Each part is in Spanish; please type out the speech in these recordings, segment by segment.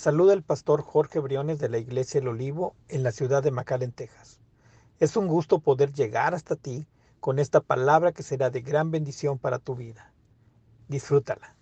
Saluda el pastor Jorge Briones de la Iglesia El Olivo en la ciudad de McAllen, Texas. Es un gusto poder llegar hasta ti con esta palabra que será de gran bendición para tu vida. Disfrútala.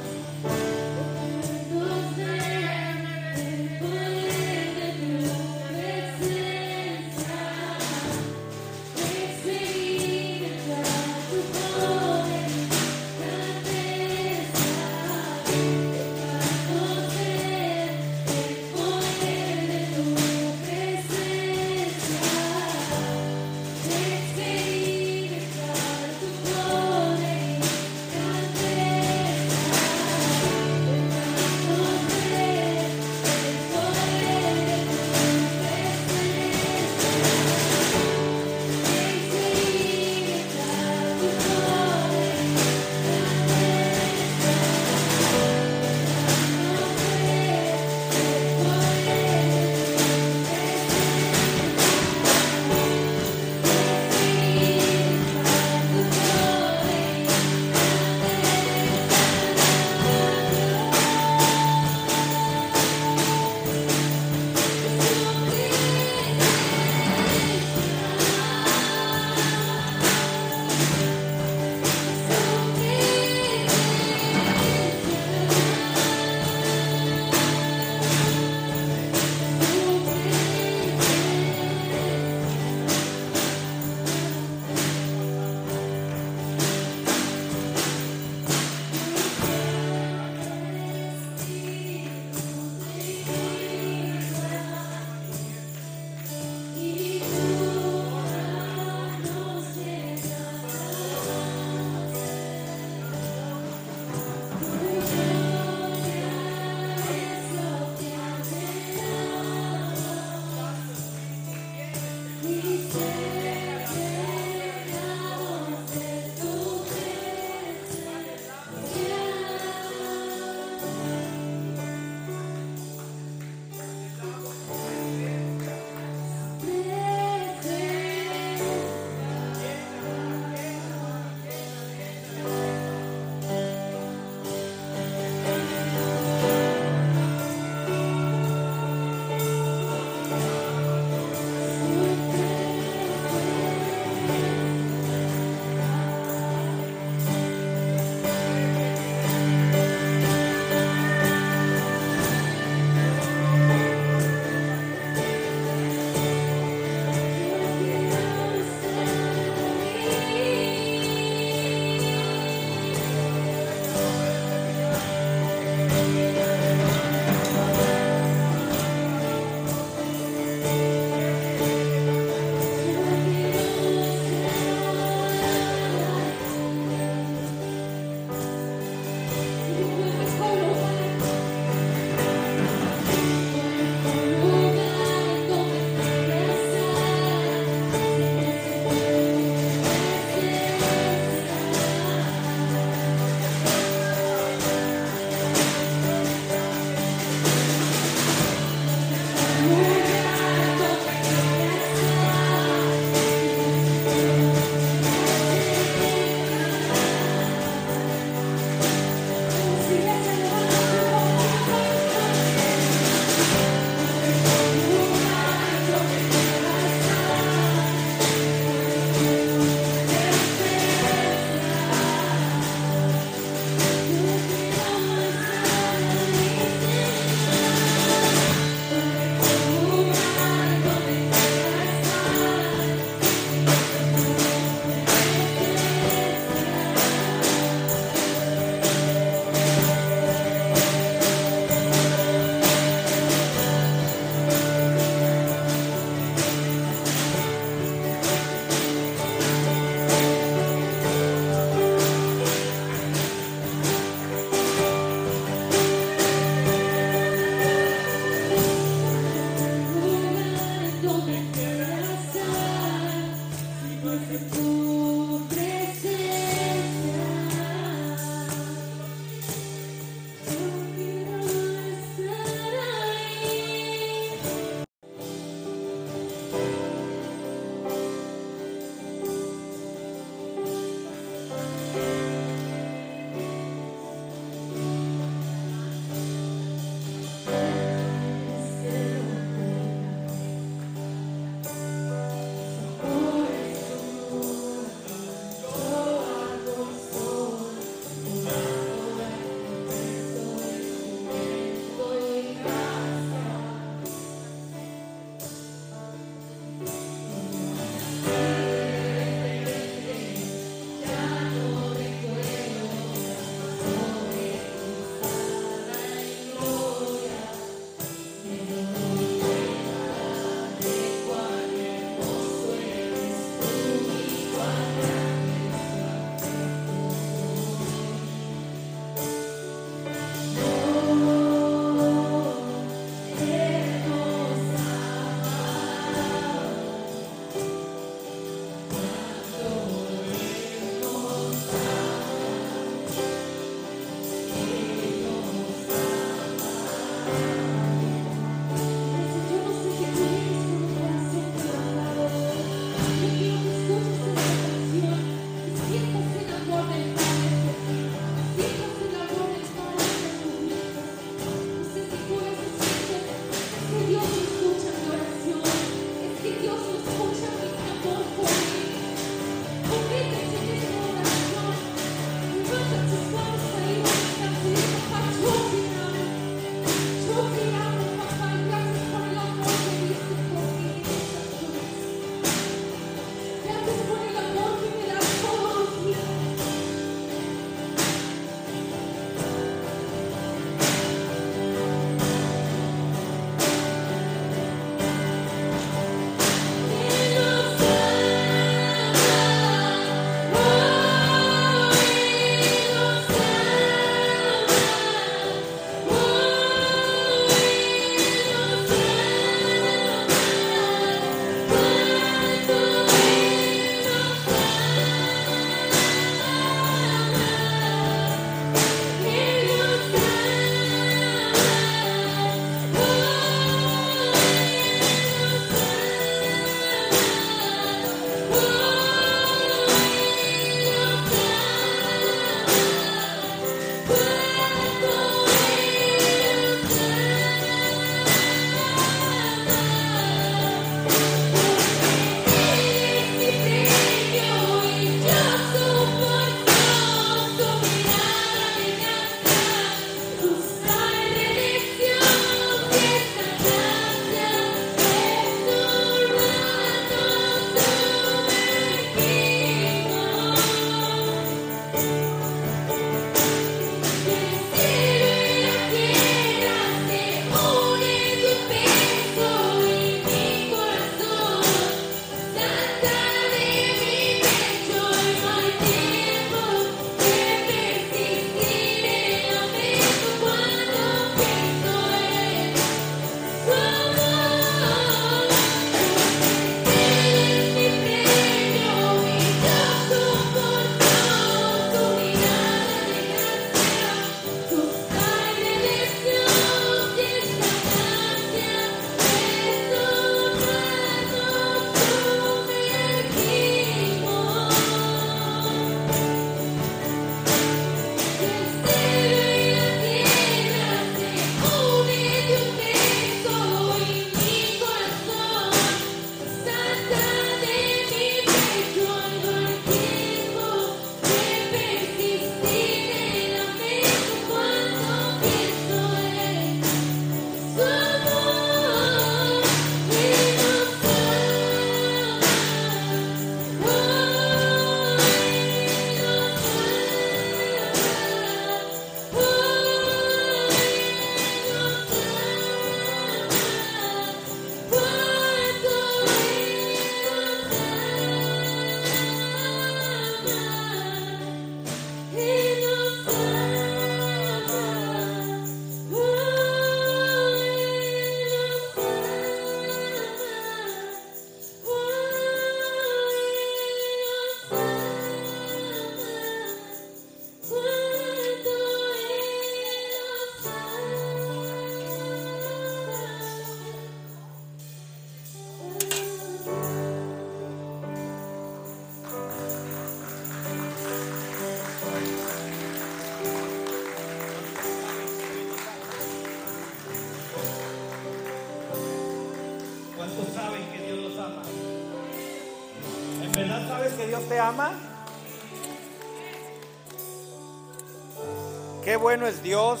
Dios.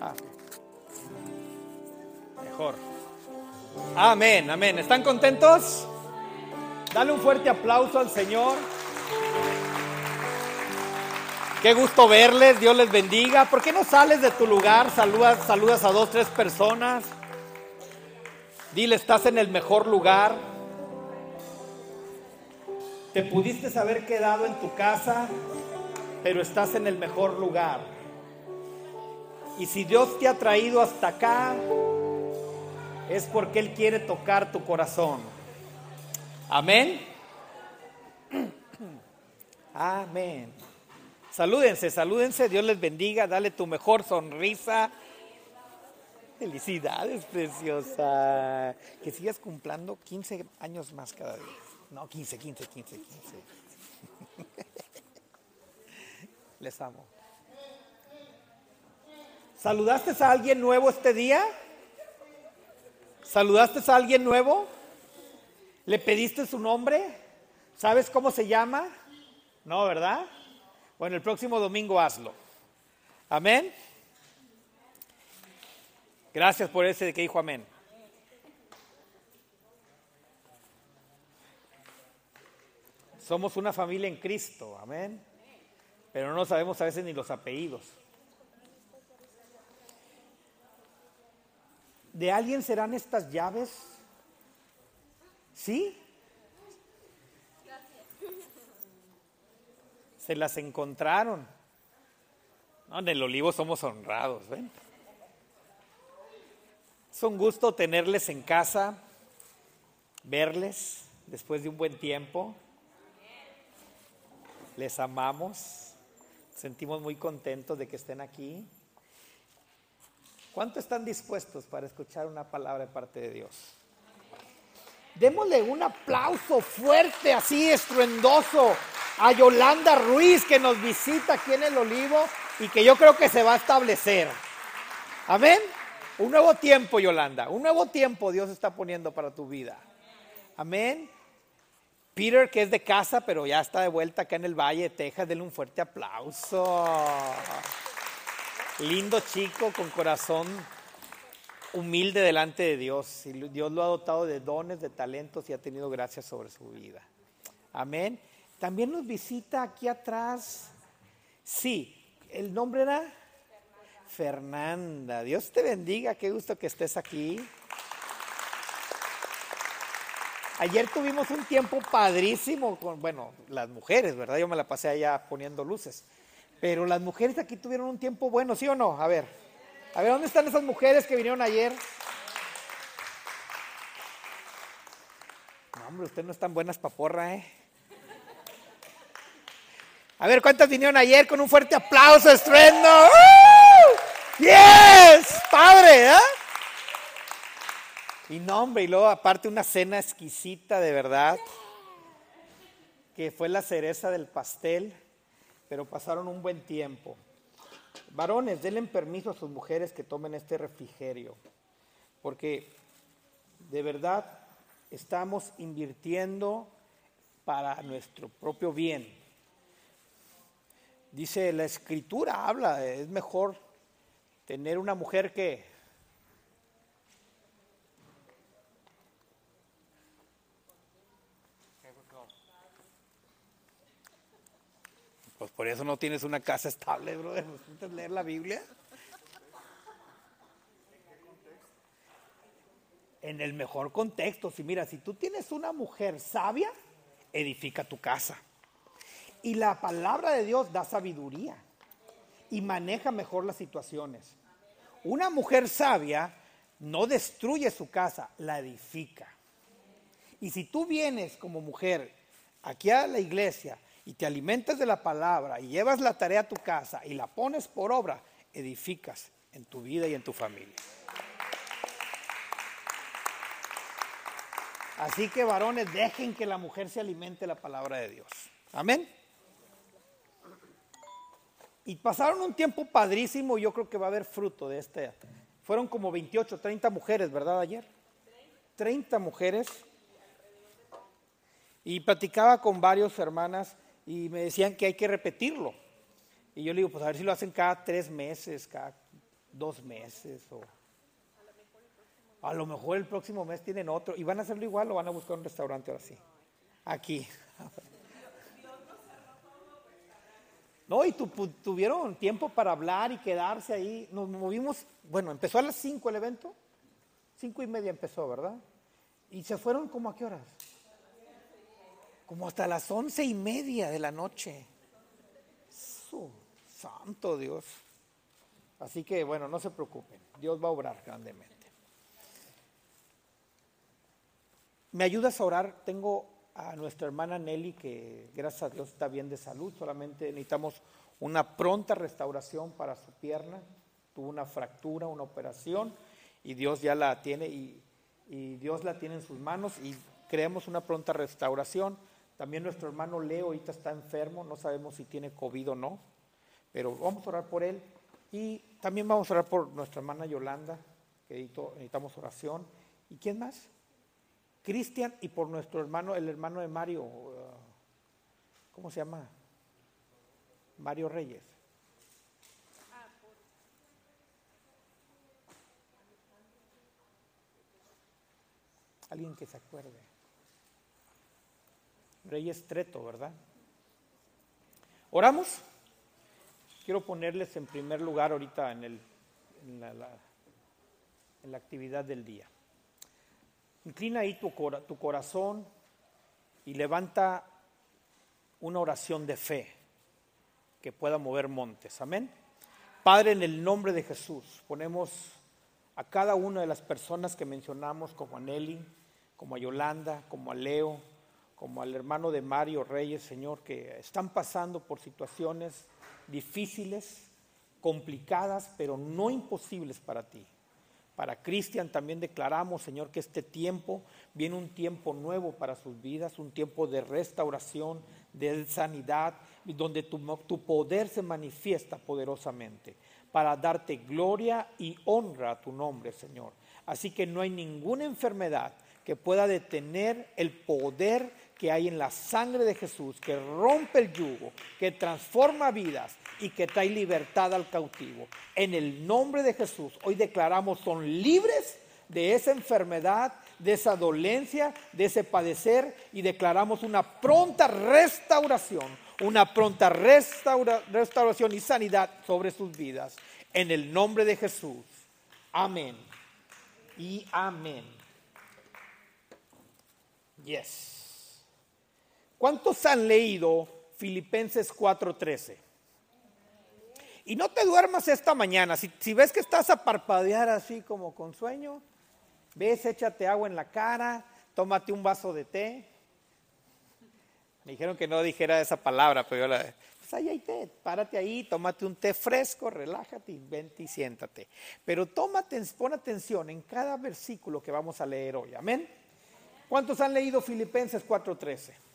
Ah, mejor. Amén, amén. ¿Están contentos? Dale un fuerte aplauso al Señor. Qué gusto verles, Dios les bendiga. ¿Por qué no sales de tu lugar? Saludas, saludas a dos, tres personas. Dile, estás en el mejor lugar. Te pudiste haber quedado en tu casa, pero estás en el mejor lugar. Y si Dios te ha traído hasta acá, es porque Él quiere tocar tu corazón. Amén. Amén. Salúdense, salúdense, Dios les bendiga, dale tu mejor sonrisa. Felicidades, preciosa. Que sigas cumpliendo 15 años más cada día. No, 15, 15, 15, 15. Les amo. ¿Saludaste a alguien nuevo este día? ¿Saludaste a alguien nuevo? ¿Le pediste su nombre? ¿Sabes cómo se llama? No, ¿verdad? Bueno, el próximo domingo hazlo. Amén. Gracias por ese que dijo amén. Somos una familia en Cristo, amén. Pero no sabemos a veces ni los apellidos. ¿De alguien serán estas llaves? ¿Sí? Se las encontraron. No, en el olivo somos honrados, ¿ven? Un gusto tenerles en casa, verles después de un buen tiempo. Les amamos, sentimos muy contentos de que estén aquí. ¿Cuánto están dispuestos para escuchar una palabra de parte de Dios? Démosle un aplauso fuerte, así estruendoso, a Yolanda Ruiz que nos visita aquí en el Olivo y que yo creo que se va a establecer. Amén. Un nuevo tiempo, Yolanda. Un nuevo tiempo Dios está poniendo para tu vida. Amén. Peter, que es de casa, pero ya está de vuelta acá en el Valle de Texas, denle un fuerte aplauso. Lindo chico con corazón humilde delante de Dios. Y Dios lo ha dotado de dones, de talentos y ha tenido gracias sobre su vida. Amén. También nos visita aquí atrás. Sí, el nombre era Fernanda. Dios te bendiga, qué gusto que estés aquí. Ayer tuvimos un tiempo padrísimo con, bueno, las mujeres, ¿verdad? Yo me la pasé allá poniendo luces. Pero las mujeres aquí tuvieron un tiempo bueno, ¿sí o no? A ver. A ver, ¿dónde están esas mujeres que vinieron ayer? No, hombre, ustedes no están buenas paporra, ¿eh? A ver, ¿cuántas vinieron ayer con un fuerte aplauso, estruendo? ¡Uh! ¡Yes! ¡Padre! ¿eh? Y no, hombre, y luego aparte una cena exquisita, de verdad, que fue la cereza del pastel pero pasaron un buen tiempo. Varones, denle permiso a sus mujeres que tomen este refrigerio, porque de verdad estamos invirtiendo para nuestro propio bien. Dice la escritura, habla, es mejor tener una mujer que Pues por eso no tienes una casa estable, brother. ¿Necesitas leer la Biblia? En el mejor contexto. Si mira, si tú tienes una mujer sabia, edifica tu casa. Y la palabra de Dios da sabiduría y maneja mejor las situaciones. Una mujer sabia no destruye su casa, la edifica. Y si tú vienes como mujer aquí a la iglesia y te alimentas de la palabra y llevas la tarea a tu casa y la pones por obra, edificas en tu vida y en tu familia. Así que varones, dejen que la mujer se alimente la palabra de Dios. Amén. Y pasaron un tiempo padrísimo, yo creo que va a haber fruto de este. Fueron como 28, 30 mujeres, ¿verdad? Ayer. 30 mujeres. Y platicaba con varios hermanas y me decían que hay que repetirlo. Y yo le digo, pues a ver si lo hacen cada tres meses, cada dos meses. O... A lo mejor el próximo mes tienen otro. ¿Y van a hacerlo igual o van a buscar un restaurante ahora sí? Aquí. No, y tuvieron tiempo para hablar y quedarse ahí. Nos movimos, bueno, empezó a las cinco el evento. Cinco y media empezó, ¿verdad? Y se fueron como a qué horas? Como hasta las once y media de la noche. santo Dios. Así que bueno, no se preocupen. Dios va a obrar grandemente. ¿Me ayudas a orar? Tengo a nuestra hermana Nelly, que gracias a Dios está bien de salud, solamente necesitamos una pronta restauración para su pierna, tuvo una fractura, una operación, y Dios ya la tiene, y, Dios la tiene en sus manos, y creemos una pronta restauración. También nuestro hermano Leo ahorita está enfermo, no sabemos si tiene COVID o no, pero vamos a orar por él. Y también vamos a orar por nuestra hermana Yolanda, que necesitamos oración. ¿Y quién más? Cristian y por nuestro hermano, el hermano de Mario, uh, ¿cómo se llama? Mario Reyes. Alguien que se acuerde. Reyes Treto, ¿verdad? ¿Oramos? Quiero ponerles en primer lugar ahorita en, el, en, la, en la actividad del día. Inclina ahí tu, corazón y levanta una oración de fe que pueda mover montes. Amén. Padre, en el nombre de Jesús, ponemos a cada una de las personas que mencionamos, como a Nelly, como a Yolanda, como a Leo, como al hermano de Mario Reyes, Señor, que están pasando por situaciones difíciles, complicadas, pero no imposibles para ti. Para Cristian también declaramos, Señor, que este tiempo viene un tiempo nuevo para sus vidas, un tiempo de restauración, de sanidad, donde tu, poder se manifiesta poderosamente para darte gloria y honra a tu nombre, Señor. Así que no hay ninguna enfermedad que pueda detener el poder que hay en la sangre de Jesús, que rompe el yugo, que transforma vidas y que trae libertad al cautivo. En el nombre de Jesús, hoy declaramos son libres de esa enfermedad, de esa dolencia, de ese padecer y declaramos una pronta restauración, una pronta restauración y sanidad sobre sus vidas. En el nombre de Jesús. Amén. Y amén. Yes. ¿Cuántos han leído Filipenses 4:13? Y no te duermas esta mañana. Si, ves que estás a parpadear así como con sueño, ves, échate agua en la cara, tómate un vaso de té. Me dijeron que no dijera esa palabra, pero yo la... Pues ahí hay té, párate ahí, tómate un té fresco, relájate y vente y siéntate. Pero tómate, pon atención en cada versículo que vamos a leer hoy. Amén. ¿Cuántos han leído Filipenses 4:13?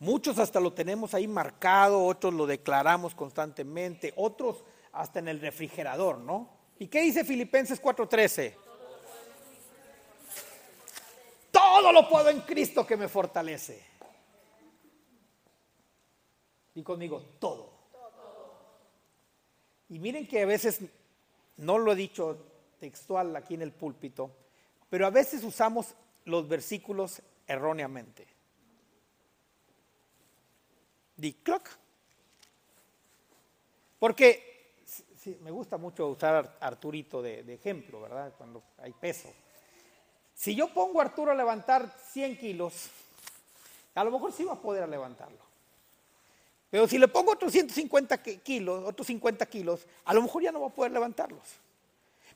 Muchos hasta lo tenemos ahí marcado, otros lo declaramos constantemente, otros hasta en el refrigerador, ¿no? ¿Y qué dice Filipenses 4:13? Todo lo puedo en Cristo que me fortalece. Y conmigo, todo. Y miren que a veces, no lo he dicho textual aquí en el púlpito, pero a veces usamos los versículos erróneamente. Di clock. Porque me gusta mucho usar Arturito de, de, ejemplo, ¿verdad? Cuando hay peso. Si yo pongo a Arturo a levantar 100 kilos, a lo mejor sí va a poder levantarlo. Pero si le pongo otros 150 kilos, otros 50 kilos, a lo mejor ya no va a poder levantarlos.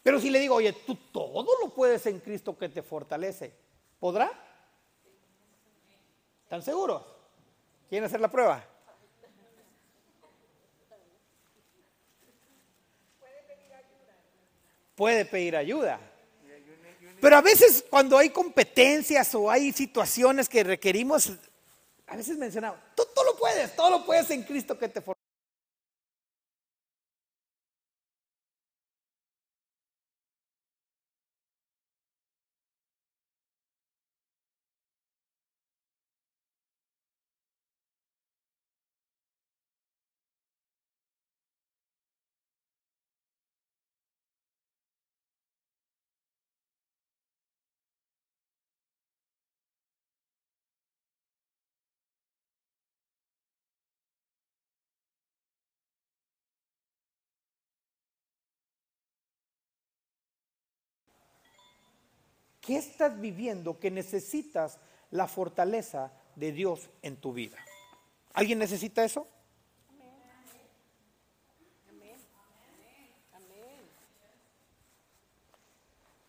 Pero si le digo, oye, tú todo lo puedes en Cristo que te fortalece, ¿podrá? ¿Están seguros? ¿Quieren hacer la prueba? Puede pedir ayuda. Pero a veces cuando hay competencias o hay situaciones que requerimos, a veces mencionamos, tú, lo puedes todo lo puedes en Cristo que te fortalece. ¿Qué estás viviendo que necesitas la fortaleza de Dios en tu vida? ¿Alguien necesita eso?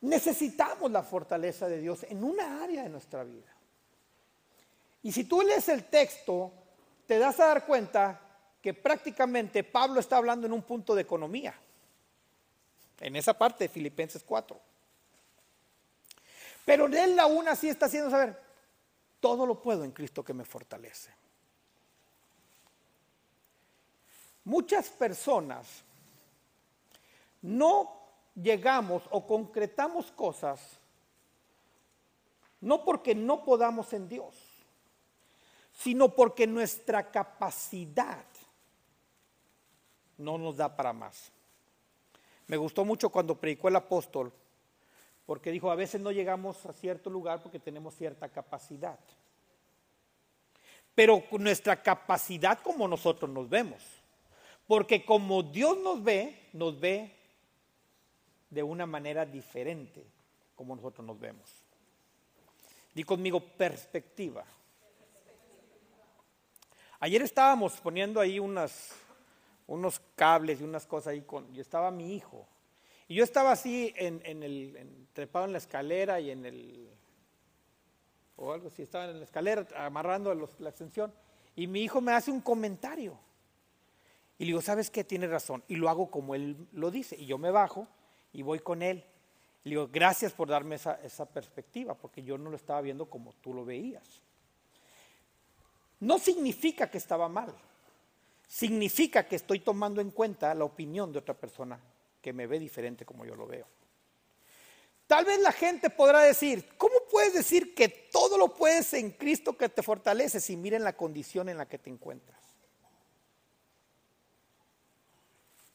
Necesitamos la fortaleza de Dios en una área de nuestra vida. Y si tú lees el texto, te das a dar cuenta que prácticamente Pablo está hablando en un punto de economía. En esa parte de Filipenses 4. Pero él aún así está haciendo saber, todo lo puedo en Cristo que me fortalece. Muchas personas no llegamos o concretamos cosas no porque no podamos en Dios, sino porque nuestra capacidad no nos da para más. Me gustó mucho cuando predicó el apóstol porque dijo, a veces no llegamos a cierto lugar porque tenemos cierta capacidad. Pero nuestra capacidad como nosotros nos vemos. Porque como Dios nos ve, nos ve de una manera diferente como nosotros nos vemos. Di conmigo perspectiva. Ayer estábamos poniendo ahí unos cables y unas cosas ahí con, y estaba mi hijo. Y yo estaba así en, el, trepado en la escalera y en el, o algo así, estaba en la escalera amarrando la extensión. Y mi hijo me hace un comentario. Y le digo, ¿sabes qué? Tiene razón. Y lo hago como él lo dice. Y yo me bajo y voy con él. Le digo, gracias por darme esa, esa perspectiva, porque yo no lo estaba viendo como tú lo veías. No significa que estaba mal. Significa que estoy tomando en cuenta la opinión de otra persona que me ve diferente como yo lo veo. Tal vez la gente podrá decir, ¿cómo puedes decir que todo lo puedes en Cristo que te fortalece si miren la condición en la que te encuentras?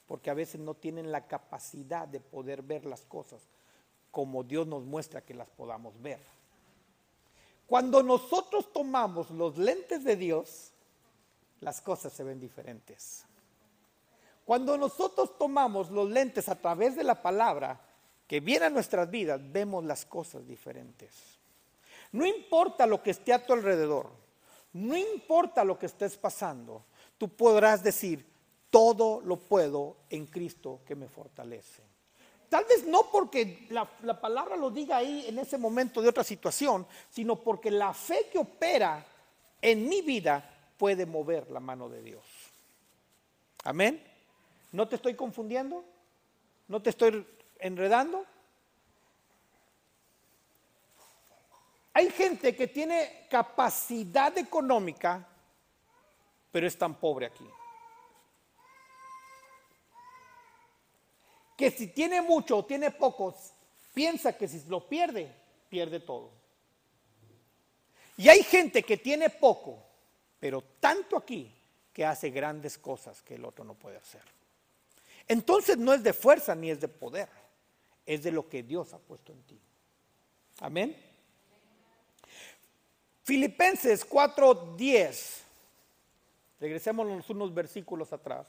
Porque a veces no tienen la capacidad de poder ver las cosas como Dios nos muestra que las podamos ver. Cuando nosotros tomamos los lentes de Dios, las cosas se ven diferentes. Cuando nosotros tomamos los lentes a través de la palabra que viene a nuestras vidas, vemos las cosas diferentes. No importa lo que esté a tu alrededor, no importa lo que estés pasando, tú podrás decir, todo lo puedo en Cristo que me fortalece. Tal vez no porque la, la, palabra lo diga ahí en ese momento de otra situación, sino porque la fe que opera en mi vida puede mover la mano de Dios. Amén. ¿No te estoy confundiendo? ¿No te estoy enredando? Hay gente que tiene capacidad económica, pero es tan pobre aquí. Que si tiene mucho o tiene poco, piensa que si lo pierde, pierde todo. Y hay gente que tiene poco, pero tanto aquí, que hace grandes cosas que el otro no puede hacer. Entonces no es de fuerza ni es de poder, es de lo que Dios ha puesto en ti. Amén. Filipenses 4:10. Regresemos unos versículos atrás.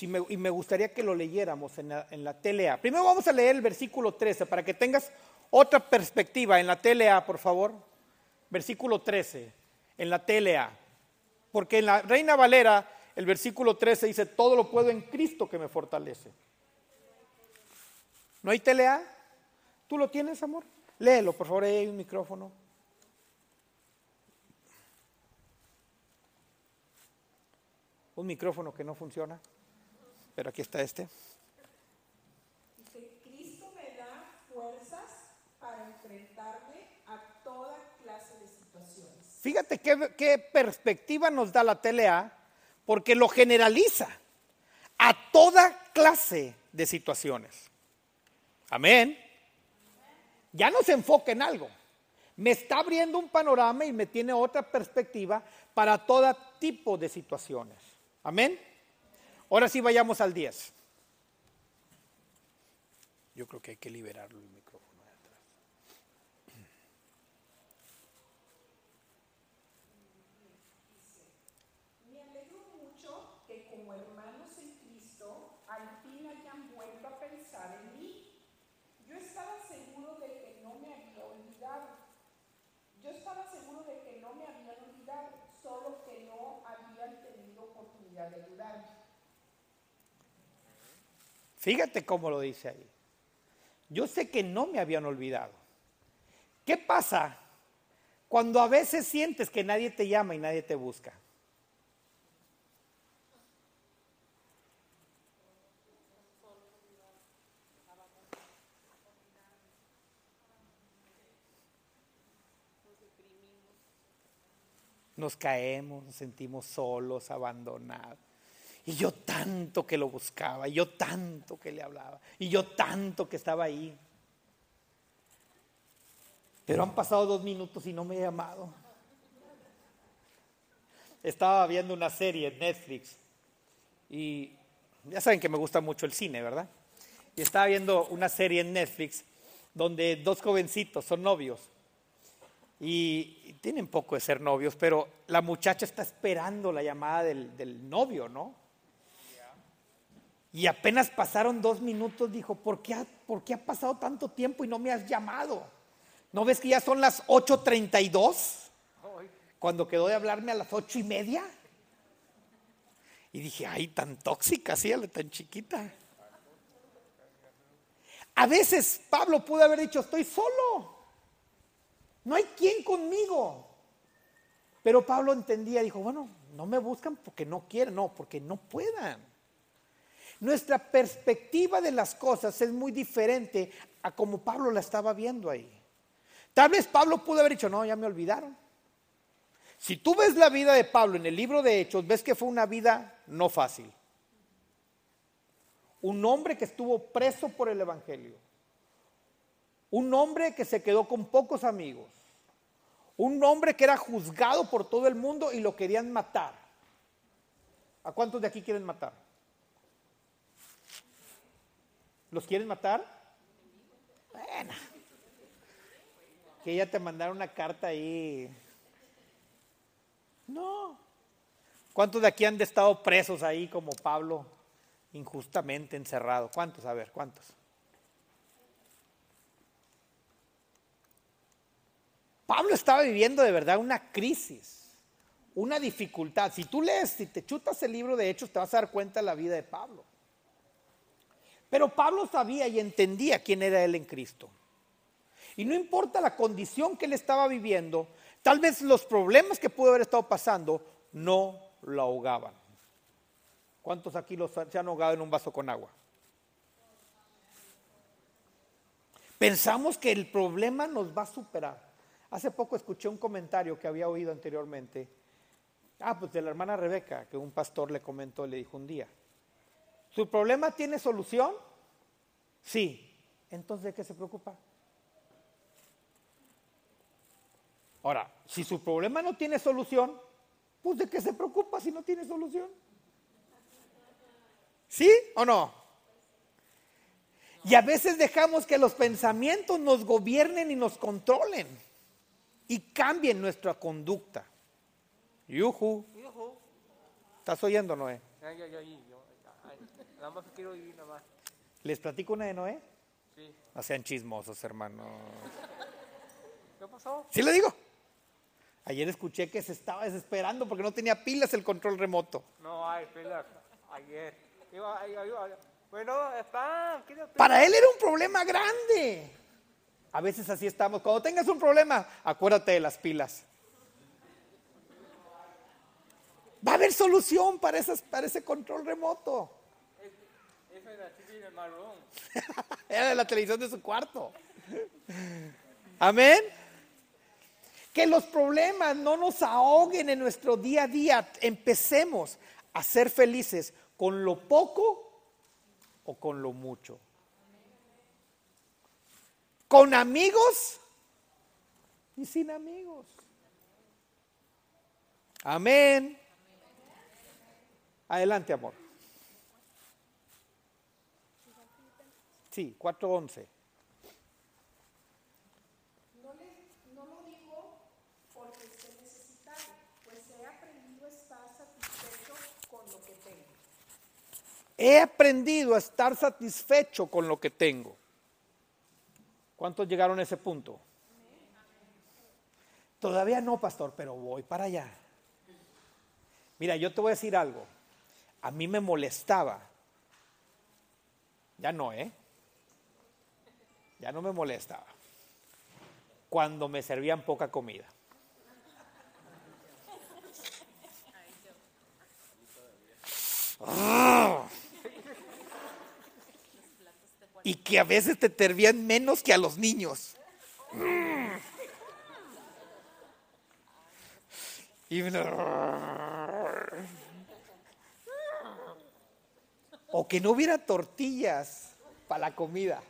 Y, me, gustaría que lo leyéramos en la, en la TLA. Primero vamos a leer el versículo 13 para que tengas otra perspectiva. En la TLA, por favor. Versículo 13 en la TLA. Porque en la Reina Valera, el versículo 13 dice, todo lo puedo en Cristo que me fortalece. ¿No hay TLA? ¿Tú lo tienes, amor? Léelo, por favor, hay un micrófono. Un micrófono que no funciona, pero aquí está este. Dice, Cristo me da fuerzas para enfrentarme toda clase de situaciones. Fíjate qué, perspectiva nos da la TLA, porque lo generaliza a toda clase de situaciones. Amén. Ya no se enfoca en algo. Me está abriendo un panorama y me tiene otra perspectiva para todo tipo de situaciones. Amén. Ahora sí vayamos al 10. Yo creo que hay que liberarlo el micrófono de atrás. Me alegro mucho que como hermanos en Cristo al fin hayan vuelto a pensar en mí. Yo estaba seguro de que no me había olvidado. Yo estaba seguro de que no me habían olvidado, solo que no habían tenido Fíjate cómo lo dice ahí. Yo sé que no me habían olvidado. ¿Qué pasa cuando a veces sientes que nadie te llama y nadie te busca? Nos caemos, nos sentimos solos, abandonados. Y yo tanto que lo buscaba, y yo tanto que le hablaba, y yo tanto que estaba ahí. Pero han pasado dos minutos y no me he llamado. Estaba viendo una serie en Netflix y ya saben que me gusta mucho el cine, ¿verdad? Y estaba viendo una serie en Netflix donde dos jovencitos son novios y tienen poco de ser novios, pero la muchacha está esperando la llamada del, del novio, ¿no? Y apenas pasaron dos minutos, dijo, ¿por qué, ha, ¿por qué ha pasado tanto tiempo y no me has llamado? ¿No ves que ya son las 8.32? Cuando quedó de hablarme a las ocho y media. Y dije, ay, tan tóxica, sí, tan chiquita. A veces Pablo pudo haber dicho, estoy solo. No hay quien conmigo. Pero Pablo entendía, dijo, bueno, no me buscan porque no quieren, no, porque no puedan. Nuestra perspectiva de las cosas es muy diferente a como Pablo la estaba viendo ahí. Tal vez Pablo pudo haber dicho, no, ya me olvidaron. Si tú ves la vida de Pablo en el libro de Hechos, ves que fue una vida no fácil. Un hombre que estuvo preso por el Evangelio. Un hombre que se quedó con pocos amigos. Un hombre que era juzgado por todo el mundo y lo querían matar. ¿A cuántos de aquí quieren matar? ¿Los quieren matar? Bueno. Que ella te mandara una carta ahí. No. ¿Cuántos de aquí han estado presos ahí como Pablo, injustamente encerrado? ¿Cuántos? A ver, ¿cuántos? Pablo estaba viviendo de verdad una crisis, una dificultad. Si tú lees, si te chutas el libro de Hechos, te vas a dar cuenta de la vida de Pablo. Pero Pablo sabía y entendía quién era él en Cristo. Y no importa la condición que él estaba viviendo, tal vez los problemas que pudo haber estado pasando no lo ahogaban. ¿Cuántos aquí los se han ahogado en un vaso con agua? Pensamos que el problema nos va a superar. Hace poco escuché un comentario que había oído anteriormente. Ah, pues de la hermana Rebeca, que un pastor le comentó, le dijo un día. ¿Su problema tiene solución? Sí. Entonces, ¿de qué se preocupa? Ahora, si su problema no tiene solución, pues ¿de qué se preocupa si no tiene solución? ¿Sí o no? Y a veces dejamos que los pensamientos nos gobiernen y nos controlen y cambien nuestra conducta. Yuhu. ¿Estás oyendo, Noé? Nada más quiero ir, nada más. ¿Les platico una de Noé? Sí. No sean chismosos, hermanos. ¿Qué pasó? ¿Sí le digo? Ayer escuché que se estaba desesperando porque no tenía pilas el control remoto. No hay pilas. Ayer. Iba, iba, iba. Bueno, está. Para él era un problema grande. A veces así estamos. Cuando tengas un problema, acuérdate de las pilas. Va a haber solución para, esas, para ese control remoto. Esa es la de marrón. Era de la televisión de su cuarto. Amén. Que los problemas no nos ahoguen en nuestro día a día. Empecemos a ser felices con lo poco o con lo mucho. Con amigos y sin amigos. Amén. Adelante, amor. Sí, 4.11. No, le- no lo digo porque esté necesitado, pues he aprendido a estar satisfecho con lo que tengo. He aprendido a estar satisfecho con lo que tengo. ¿Cuántos llegaron a ese punto? Todavía no, pastor, pero voy para allá. Mira, yo te voy a decir algo. A mí me molestaba. Ya no, ¿eh? Ya no me molestaba. Cuando me servían poca comida. Y que a veces te servían menos que a los niños. O que no hubiera tortillas para la comida.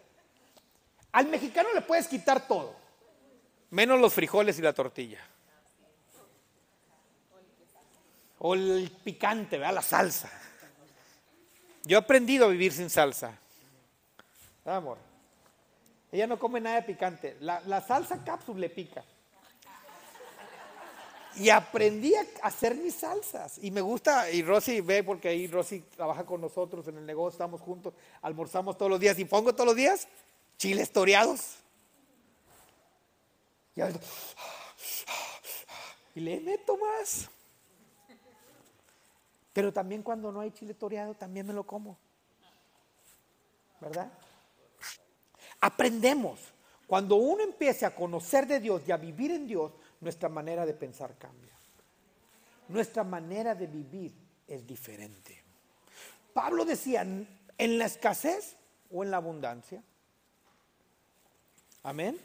Al mexicano le puedes quitar todo, menos los frijoles y la tortilla. O el picante, ¿verdad? La salsa. Yo he aprendido a vivir sin salsa. Ah, amor. Ella no come nada de picante. La, la salsa cápsula le pica. Y aprendí a hacer mis salsas. Y me gusta, y Rosy ve, porque ahí Rosy trabaja con nosotros en el negocio, estamos juntos, almorzamos todos los días. Y pongo todos los días chiles toreados. Y, y le meto más. Pero también cuando no hay chile toreado, también me lo como. ¿Verdad? Aprendemos. Cuando uno empiece a conocer de Dios y a vivir en Dios, nuestra manera de pensar cambia. Nuestra manera de vivir es diferente. Pablo decía, en la escasez o en la abundancia. Amén.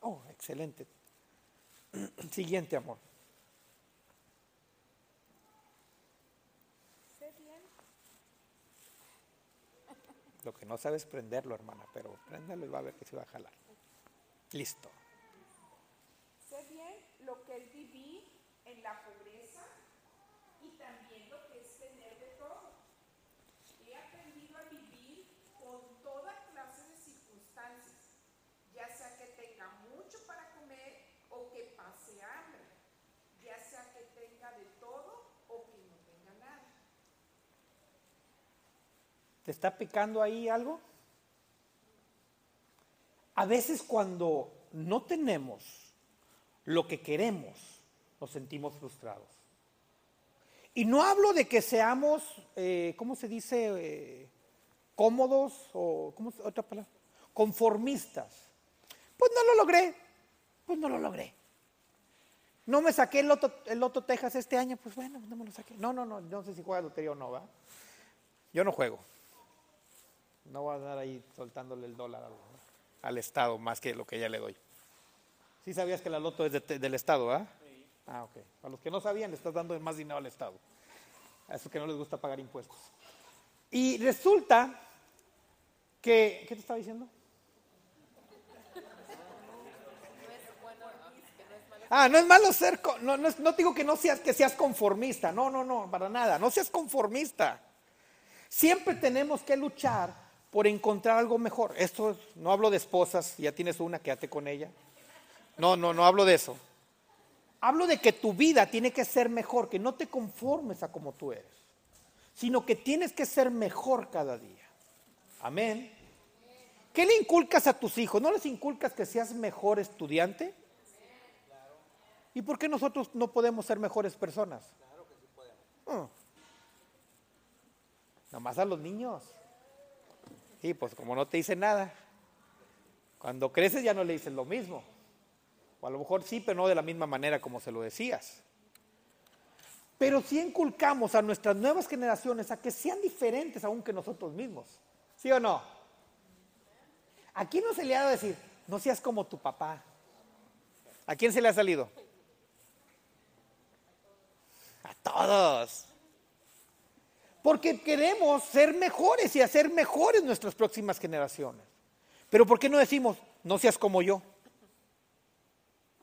Oh, excelente. Siguiente, amor. Lo que no sabes es prenderlo, hermana, pero préndalo y va a ver que se va a jalar. Listo. sé bien lo que es vivir en la pobreza y también lo que es tener de todo. He aprendido a vivir con toda clase de circunstancias, ya sea que tenga mucho para comer o que pase hambre, ya sea que tenga de todo o que no tenga nada. ¿Te está picando ahí algo? A veces cuando no tenemos lo que queremos, nos sentimos frustrados. Y no hablo de que seamos, eh, ¿cómo se dice? Eh, cómodos o, ¿cómo se- otra palabra? Conformistas. Pues no lo logré, pues no lo logré. No me saqué el Loto, el Loto Texas este año, pues bueno, no me lo saqué. No, no, no, no sé si juega lotería o no, ¿va? Yo no juego. No voy a andar ahí soltándole el dólar al, al Estado más que lo que ya le doy. Sí sabías que la loto es de- del Estado, ¿ah? Ah, ok. A los que no sabían, le estás dando más dinero al Estado. A esos que no les gusta pagar impuestos. Y resulta que... ¿Qué te estaba diciendo? Ah, no es malo ser, no, no, no digo que no seas, que seas conformista, no, no, no, para nada, no seas conformista. Siempre tenemos que luchar por encontrar algo mejor. Esto es- no hablo de esposas, ya tienes una, quédate con ella. No, no, no hablo de eso. Hablo de que tu vida tiene que ser mejor, que no te conformes a como tú eres, sino que tienes que ser mejor cada día. Amén. ¿Qué le inculcas a tus hijos? ¿No les inculcas que seas mejor estudiante? ¿Y por qué nosotros no podemos ser mejores personas? Mm. Nomás a los niños. Sí, pues como no te dicen nada. Cuando creces ya no le dices lo mismo. O a lo mejor sí, pero no de la misma manera como se lo decías. Pero sí inculcamos a nuestras nuevas generaciones a que sean diferentes aún que nosotros mismos. ¿Sí o no? Aquí no se le ha de decir, no seas como tu papá. ¿A quién se le ha salido? A todos. Porque queremos ser mejores y hacer mejores nuestras próximas generaciones. Pero ¿por qué no decimos, no seas como yo?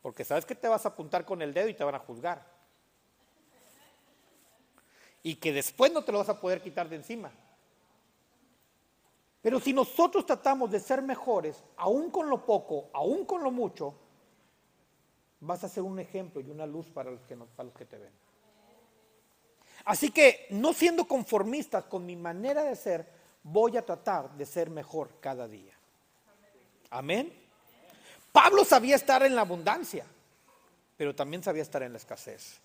Porque sabes que te vas a apuntar con el dedo y te van a juzgar. Y que después no te lo vas a poder quitar de encima. Pero si nosotros tratamos de ser mejores, aún con lo poco, aún con lo mucho, vas a ser un ejemplo y una luz para los que, para los que te ven. Así que, no siendo conformistas con mi manera de ser, voy a tratar de ser mejor cada día. Amén. Pablo sabía estar en la abundancia, pero también sabía estar en la escasez.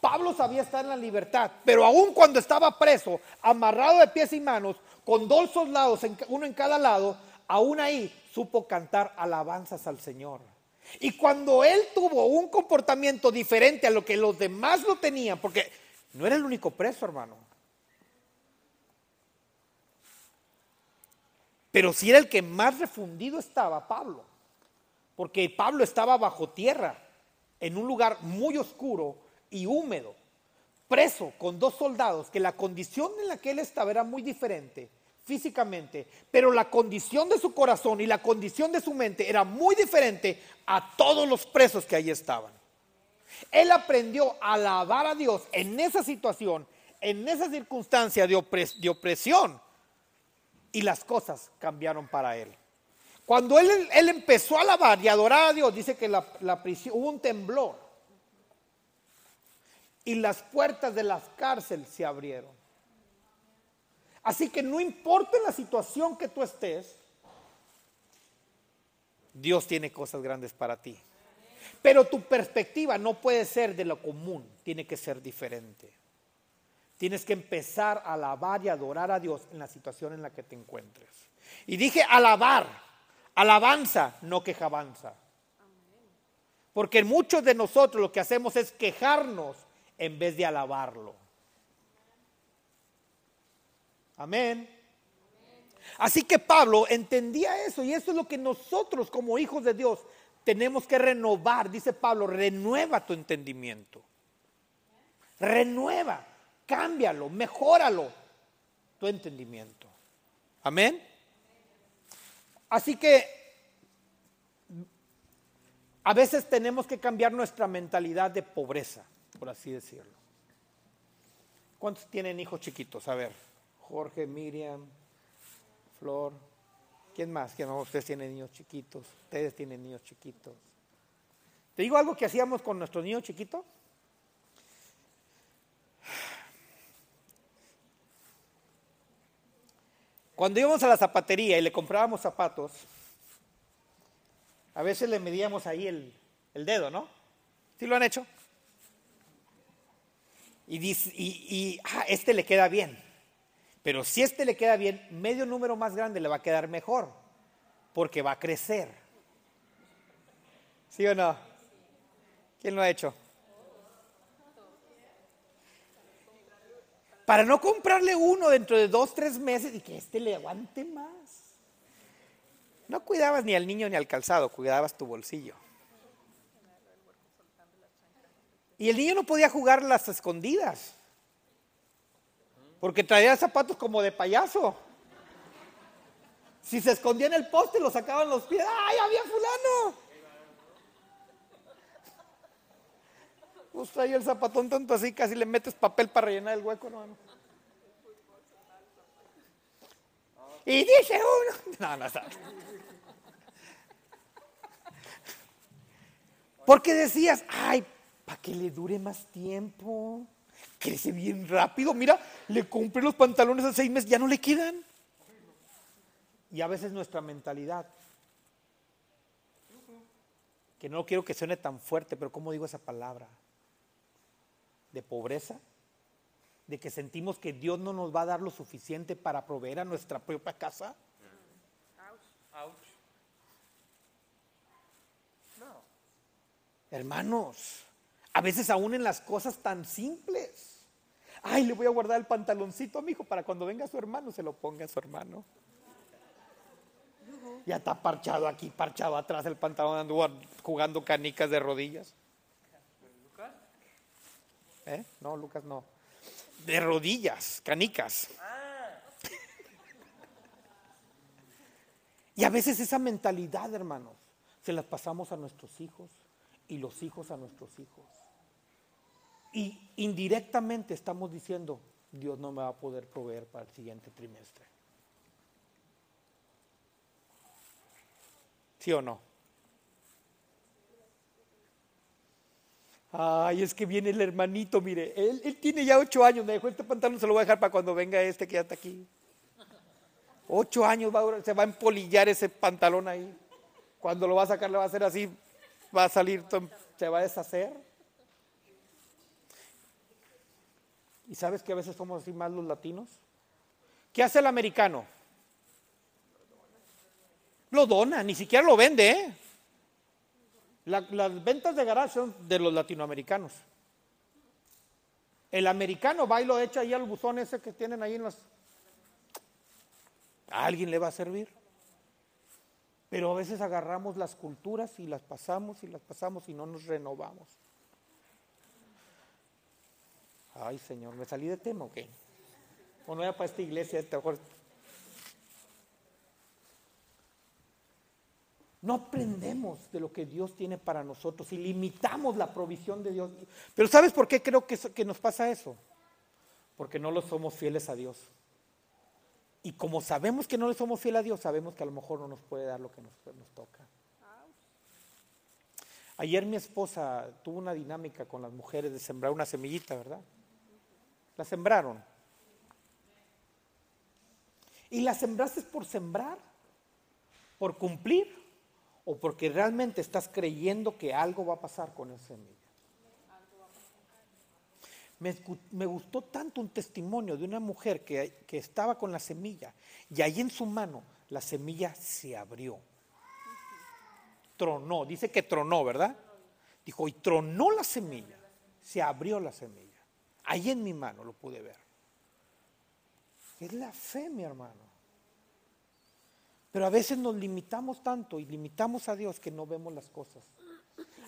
Pablo sabía estar en la libertad, pero aun cuando estaba preso, amarrado de pies y manos, con dos soldados, uno en cada lado, aún ahí supo cantar alabanzas al Señor. Y cuando él tuvo un comportamiento diferente a lo que los demás lo tenían, porque no era el único preso, hermano. Pero sí era el que más refundido estaba, Pablo. Porque Pablo estaba bajo tierra, en un lugar muy oscuro y húmedo, preso con dos soldados, que la condición en la que él estaba era muy diferente físicamente, pero la condición de su corazón y la condición de su mente era muy diferente a todos los presos que allí estaban. Él aprendió a alabar a Dios en esa situación, en esa circunstancia de, opresión, y las cosas cambiaron para él. Cuando él, empezó a alabar y adorar a Dios, dice que hubo un temblor y las puertas de las cárceles se abrieron. Así que no importa la situación que tú estés, Dios tiene cosas grandes para ti. Pero tu perspectiva no puede ser de lo común, tiene que ser diferente. Tienes que empezar a alabar y adorar a Dios en la situación en la que te encuentres. Y dije alabar, alabanza, no quejabanza. Porque muchos de nosotros lo que hacemos es quejarnos en vez de alabarlo. Amén. Así que Pablo entendía eso y eso es lo que nosotros como hijos de Dios tenemos que renovar. Dice Pablo, renueva tu entendimiento. Renueva, cámbialo, mejóralo tu entendimiento. Amén. Así que a veces tenemos que cambiar nuestra mentalidad de pobreza por así decirlo. ¿Cuántos tienen hijos chiquitos? A ver, Jorge, Miriam, Flor. ¿Quién más? ¿Quién no? Ustedes tienen niños chiquitos. Ustedes tienen niños chiquitos. ¿Te digo algo que hacíamos con nuestros niños chiquitos? Cuando íbamos a la zapatería y le comprábamos zapatos, a veces le medíamos ahí el, el dedo, ¿no? ¿Sí lo han hecho? y dice, y, ah, este le queda bien. Pero si este le queda bien, medio número más grande le va a quedar mejor, porque va a crecer. ¿Sí o no? ¿Quién lo ha hecho? Para no comprarle uno dentro de dos, tres meses y que este le aguante más. No cuidabas ni al niño ni al calzado, cuidabas tu bolsillo. Y el niño no podía jugar las escondidas. Porque traía zapatos como de payaso. Si se escondía en el poste, lo sacaban los pies. ¡Ay, había fulano! Pues traía el zapatón tanto así, casi le metes papel para rellenar el hueco, hermano. Y dice uno. No, no está. Porque decías, ay, para que le dure más tiempo. Crece bien rápido. Mira, le compré los pantalones a seis meses, ya no le quedan. Y a veces nuestra mentalidad, que no quiero que suene tan fuerte, pero ¿cómo digo esa palabra? De pobreza, de que sentimos que Dios no nos va a dar lo suficiente para proveer a nuestra propia casa. Hermanos, a veces aún en las cosas tan simples. Ay, le voy a guardar el pantaloncito a mi hijo para cuando venga su hermano se lo ponga a su hermano. Ya está parchado aquí, parchado atrás el pantalón, anduvo jugando canicas de rodillas. ¿Eh? No, Lucas no. De rodillas, canicas. Y a veces esa mentalidad, hermanos, se las pasamos a nuestros hijos y los hijos a nuestros hijos. Y indirectamente estamos diciendo, Dios no me va a poder proveer para el siguiente trimestre. ¿Sí o no? Ay, es que viene el hermanito, mire, él, tiene ya ocho años, me dejó este pantalón, se lo voy a dejar para cuando venga este que ya está aquí. Ocho años va a se va a empolillar ese pantalón ahí. Cuando lo va a sacar le va a hacer así, va a salir, se va a deshacer. ¿Y sabes que a veces somos así más los latinos? ¿Qué hace el americano? Lo dona, ni siquiera lo vende, ¿eh? La- las ventas de garage son de los latinoamericanos. El americano va y lo echa ahí al buzón ese que tienen ahí en las... ¿A alguien le va a servir? Pero a veces agarramos las culturas y las pasamos y las pasamos y no nos renovamos. Ay, Señor, ¿me salí de tema o qué? O no era para esta iglesia, este, mejor. No aprendemos de lo que Dios tiene para nosotros y limitamos la provisión de Dios. Pero ¿sabes por qué creo que, que nos pasa eso? Porque no lo somos fieles a Dios. Y como sabemos que no le somos fieles a Dios, sabemos que a lo mejor no nos puede dar lo que nos, nos toca. Ayer mi esposa tuvo una dinámica con las mujeres de sembrar una semillita, ¿verdad? La sembraron. ¿Y la sembraste por sembrar? ¿Por cumplir? ¿O porque realmente estás creyendo que algo va a pasar con esa semilla? Me, me gustó tanto un testimonio de una mujer que, que estaba con la semilla y ahí en su mano la semilla se abrió. Tronó, dice que tronó, ¿verdad? Dijo, y tronó la semilla, se abrió la semilla. Ahí en mi mano lo pude ver. Es la fe, mi hermano. Pero a veces nos limitamos tanto y limitamos a Dios que no vemos las cosas.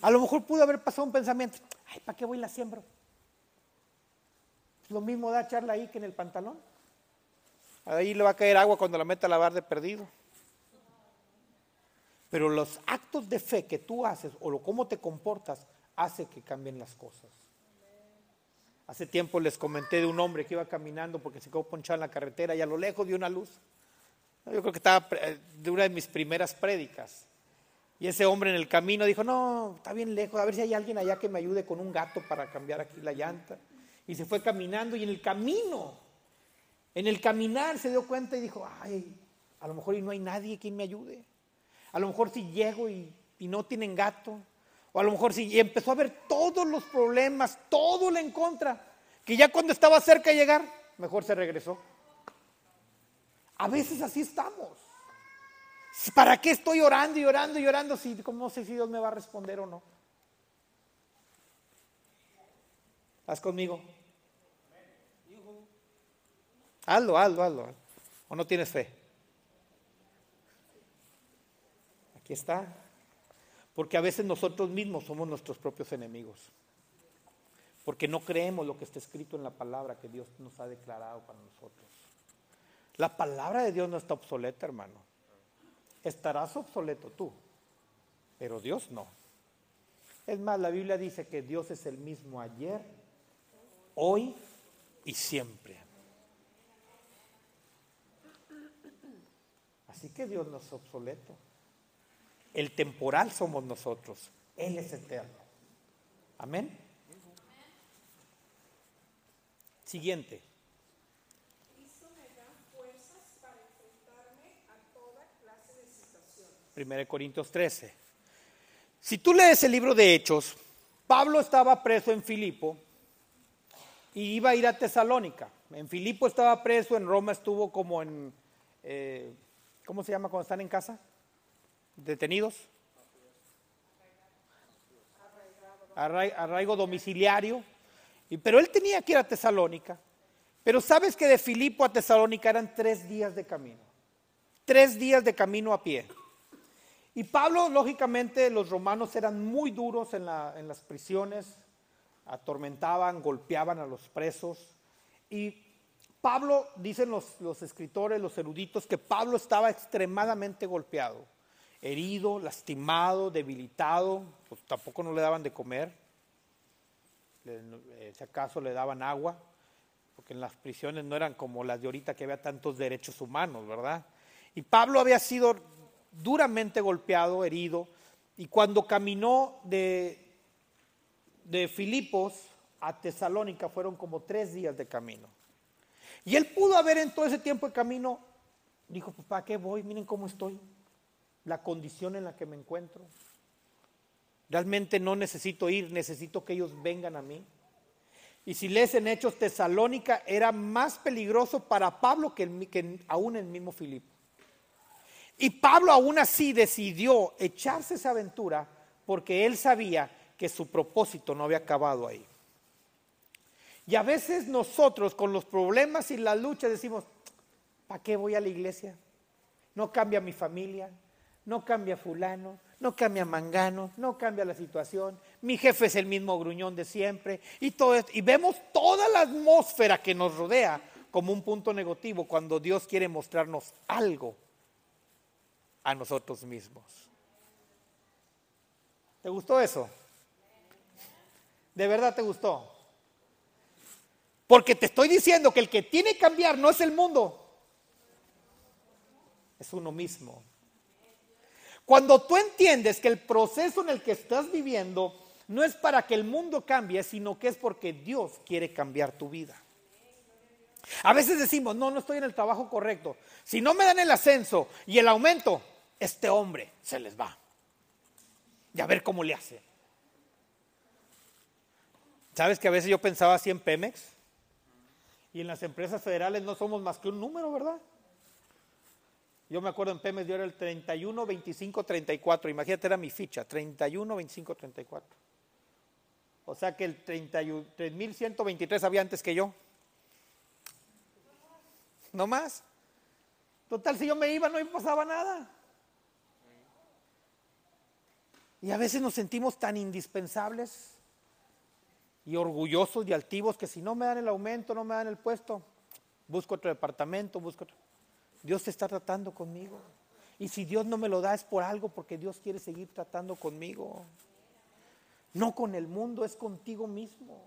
A lo mejor pudo haber pasado un pensamiento, ay, ¿para qué voy y la siembro? Lo mismo da echarla ahí que en el pantalón. Ahí le va a caer agua cuando la meta a lavar de perdido. Pero los actos de fe que tú haces o lo cómo te comportas hace que cambien las cosas. Hace tiempo les comenté de un hombre que iba caminando porque se quedó ponchado en la carretera y a lo lejos vio una luz. Yo creo que estaba pre- de una de mis primeras prédicas. Y ese hombre en el camino dijo, no, está bien lejos, a ver si hay alguien allá que me ayude con un gato para cambiar aquí la llanta. Y se fue caminando y en el camino, en el caminar se dio cuenta y dijo, ay, a lo mejor y no hay nadie quien me ayude. A lo mejor si llego y, y no tienen gato. O a lo mejor si y empezó a ver todos los problemas, todo le en contra. Que ya cuando estaba cerca de llegar, mejor se regresó. A veces así estamos. ¿Para qué estoy orando y orando y orando si no sé si Dios me va a responder o no? ¿Estás conmigo? Hazlo, hazlo, hazlo. ¿O no tienes fe? Aquí está. Porque a veces nosotros mismos somos nuestros propios enemigos. Porque no creemos lo que está escrito en la palabra que Dios nos ha declarado para nosotros. La palabra de Dios no está obsoleta, hermano. Estarás obsoleto tú, pero Dios no. Es más, la Biblia dice que Dios es el mismo ayer, hoy y siempre. Así que Dios no es obsoleto. El temporal somos nosotros. Él es eterno. Amén. Siguiente. Cristo me da fuerzas para enfrentarme a toda clase de situaciones. 1 Corintios 13. Si tú lees el libro de Hechos, Pablo estaba preso en Filipo y iba a ir a Tesalónica. En Filipo estaba preso, en Roma estuvo como en, eh, ¿cómo se llama cuando están en casa? Detenidos. Arrai- Arraigo domiciliario. Pero él tenía que ir a Tesalónica. Pero sabes que de Filipo a Tesalónica eran tres días de camino. Tres días de camino a pie. Y Pablo, lógicamente, los romanos eran muy duros en, la- en las prisiones, atormentaban, golpeaban a los presos. Y Pablo, dicen los escritores, los eruditos, que Pablo estaba extremadamente golpeado, herido, lastimado, debilitado, pues tampoco no le daban de comer, eh, si acaso le daban agua, porque en las prisiones no eran como las de ahorita que había tantos derechos humanos, ¿verdad? Y Pablo había sido duramente golpeado, herido, y cuando caminó de, de Filipos a Tesalónica fueron como tres días de camino. Y él pudo haber en todo ese tiempo de camino, dijo, ¿para qué voy? Miren cómo estoy, la condición en la que me encuentro. Realmente no necesito ir, necesito que ellos vengan a mí. Y si lees en Hechos, Tesalónica era más peligroso para Pablo que, aún el mismo Filipo. Y Pablo aún así decidió echarse esa aventura porque él sabía que su propósito no había acabado ahí. Y a veces nosotros con los problemas y las luchas decimos, ¿para qué voy a la iglesia? No cambia mi familia, no cambia fulano, no cambia mangano, no cambia la situación, mi jefe es el mismo gruñón de siempre y todo esto. Y vemos toda la atmósfera que nos rodea como un punto negativo cuando Dios quiere mostrarnos algo a nosotros mismos. ¿Te gustó eso? ¿De verdad te gustó? Porque te estoy diciendo que el que tiene que cambiar no es el mundo, es uno mismo. Cuando tú entiendes que el proceso en el que estás viviendo no es para que el mundo cambie, sino que es porque Dios quiere cambiar tu vida. A veces decimos, no, no estoy en el trabajo correcto. Si no me dan el ascenso y el aumento, este hombre se les va. Y a ver cómo le hace. ¿Sabes que a veces yo pensaba así en Pemex? Y en las empresas federales no somos más que un número, ¿verdad? Yo me acuerdo en Pemex, yo era el 31, 25, 34. Imagínate, era mi ficha, 31, 25, 34. O sea que el 31 3123 había antes que yo. No más. Total, si yo me iba, no me pasaba nada. Y a veces nos sentimos tan indispensables y orgullosos y altivos que si no me dan el aumento, no me dan el puesto, busco otro departamento, busco otro. Dios te está tratando conmigo. Y si Dios no me lo da es por algo, porque Dios quiere seguir tratando conmigo. No con el mundo, es contigo mismo.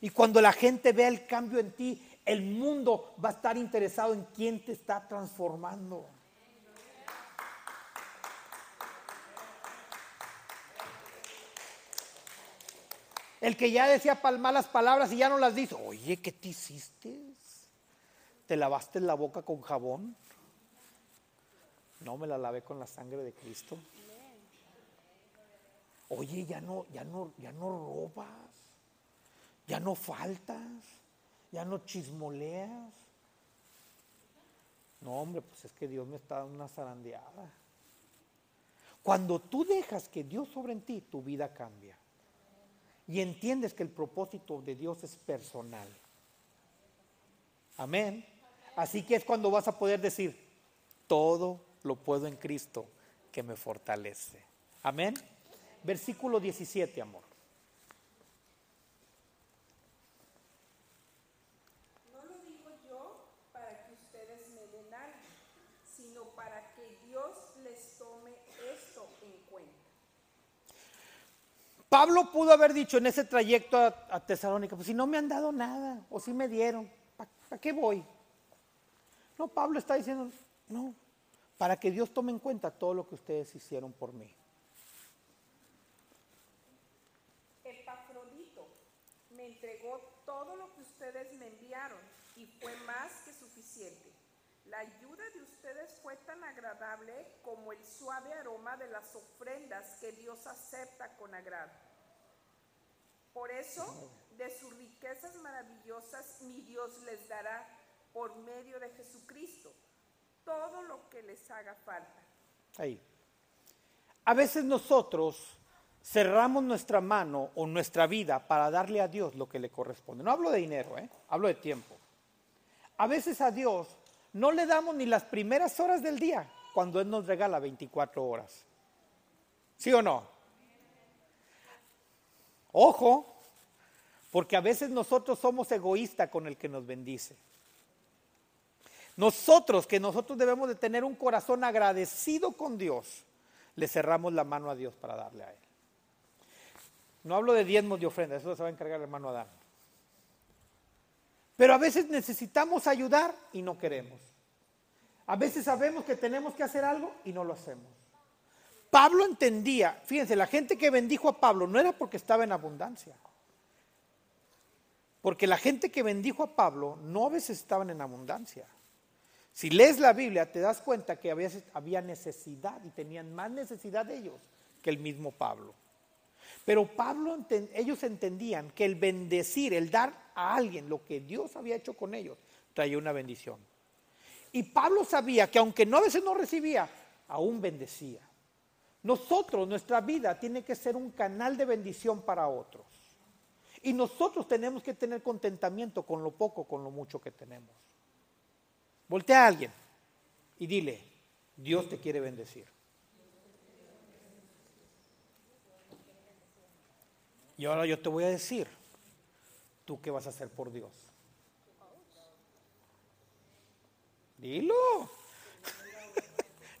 Y cuando la gente vea el cambio en ti, el mundo va a estar interesado en quién te está transformando. El que ya decía pal- malas palabras y ya no las dice. Oye, ¿qué te hiciste? ¿Te lavaste la boca con jabón? No, me la lavé con la sangre de Cristo. Oye, ya no, ya no, ya no robas, ya no faltas, ya no chismoleas. No, hombre, pues es que Dios me está dando una zarandeada. Cuando tú dejas que Dios sobre en ti, tu vida cambia. Y entiendes que el propósito de Dios es personal. Amén. Así que es cuando vas a poder decir, todo lo puedo en Cristo que me fortalece. Amén. Versículo 17, amor. No lo digo yo para que ustedes me den algo, sino para que Dios les tome esto en cuenta. Pablo pudo haber dicho en ese trayecto a, a Tesalónica, pues si no me han dado nada, o si me dieron, ¿para qué voy? No, Pablo está diciendo, no, para que Dios tome en cuenta todo lo que ustedes hicieron por mí. Epafrodito me entregó todo lo que ustedes me enviaron y fue más que suficiente. La ayuda de ustedes fue tan agradable como el suave aroma de las ofrendas que Dios acepta con agrado. Por eso, de sus riquezas maravillosas, mi Dios les dará por medio de Jesucristo todo lo que les haga falta. Ahí. A veces nosotros cerramos nuestra mano o nuestra vida para darle a Dios lo que le corresponde. No hablo de dinero, ¿eh? hablo de tiempo. A veces a Dios no le damos ni las primeras horas del día cuando Él nos regala 24 horas. ¿Sí o no? Ojo, porque a veces nosotros somos egoístas con el que nos bendice. Nosotros, que nosotros debemos de tener un corazón agradecido con Dios, le cerramos la mano a Dios para darle a Él. No hablo de diezmos de ofrenda, eso se va a encargar el hermano Adán. Pero a veces necesitamos ayudar y no queremos. A veces sabemos que tenemos que hacer algo y no lo hacemos. Pablo entendía, fíjense, la gente que bendijo a Pablo no era porque estaba en abundancia. Porque la gente que bendijo a Pablo no a veces estaban en abundancia. Si lees la Biblia te das cuenta que había, había necesidad y tenían más necesidad de ellos que el mismo Pablo. Pero Pablo, ellos entendían que el bendecir, el dar a alguien lo que Dios había hecho con ellos, traía una bendición. Y Pablo sabía que aunque no a veces no recibía, aún bendecía. Nosotros, nuestra vida tiene que ser un canal de bendición para otros. Y nosotros tenemos que tener contentamiento con lo poco, con lo mucho que tenemos. Voltea a alguien y dile, Dios te quiere bendecir. Y ahora yo te voy a decir, ¿tú qué vas a hacer por Dios? Dilo.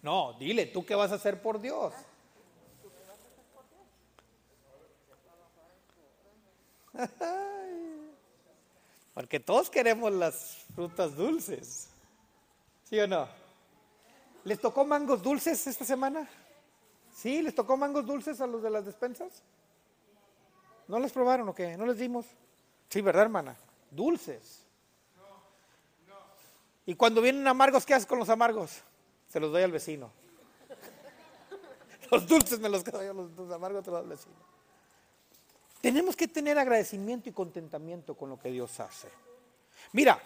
No, dile, ¿tú qué vas a hacer por Dios? Porque todos queremos las frutas dulces. ¿Sí o no? ¿Les tocó mangos dulces esta semana? ¿Sí? ¿Les tocó mangos dulces a los de las despensas? ¿No les probaron o qué? ¿No les dimos? Sí, ¿verdad, hermana? Dulces. Y cuando vienen amargos, ¿qué haces con los amargos? Se los doy al vecino. Los dulces me los quedo yo, los, amargos te los doy al vecino. Tenemos que tener agradecimiento y contentamiento con lo que Dios hace. Mira,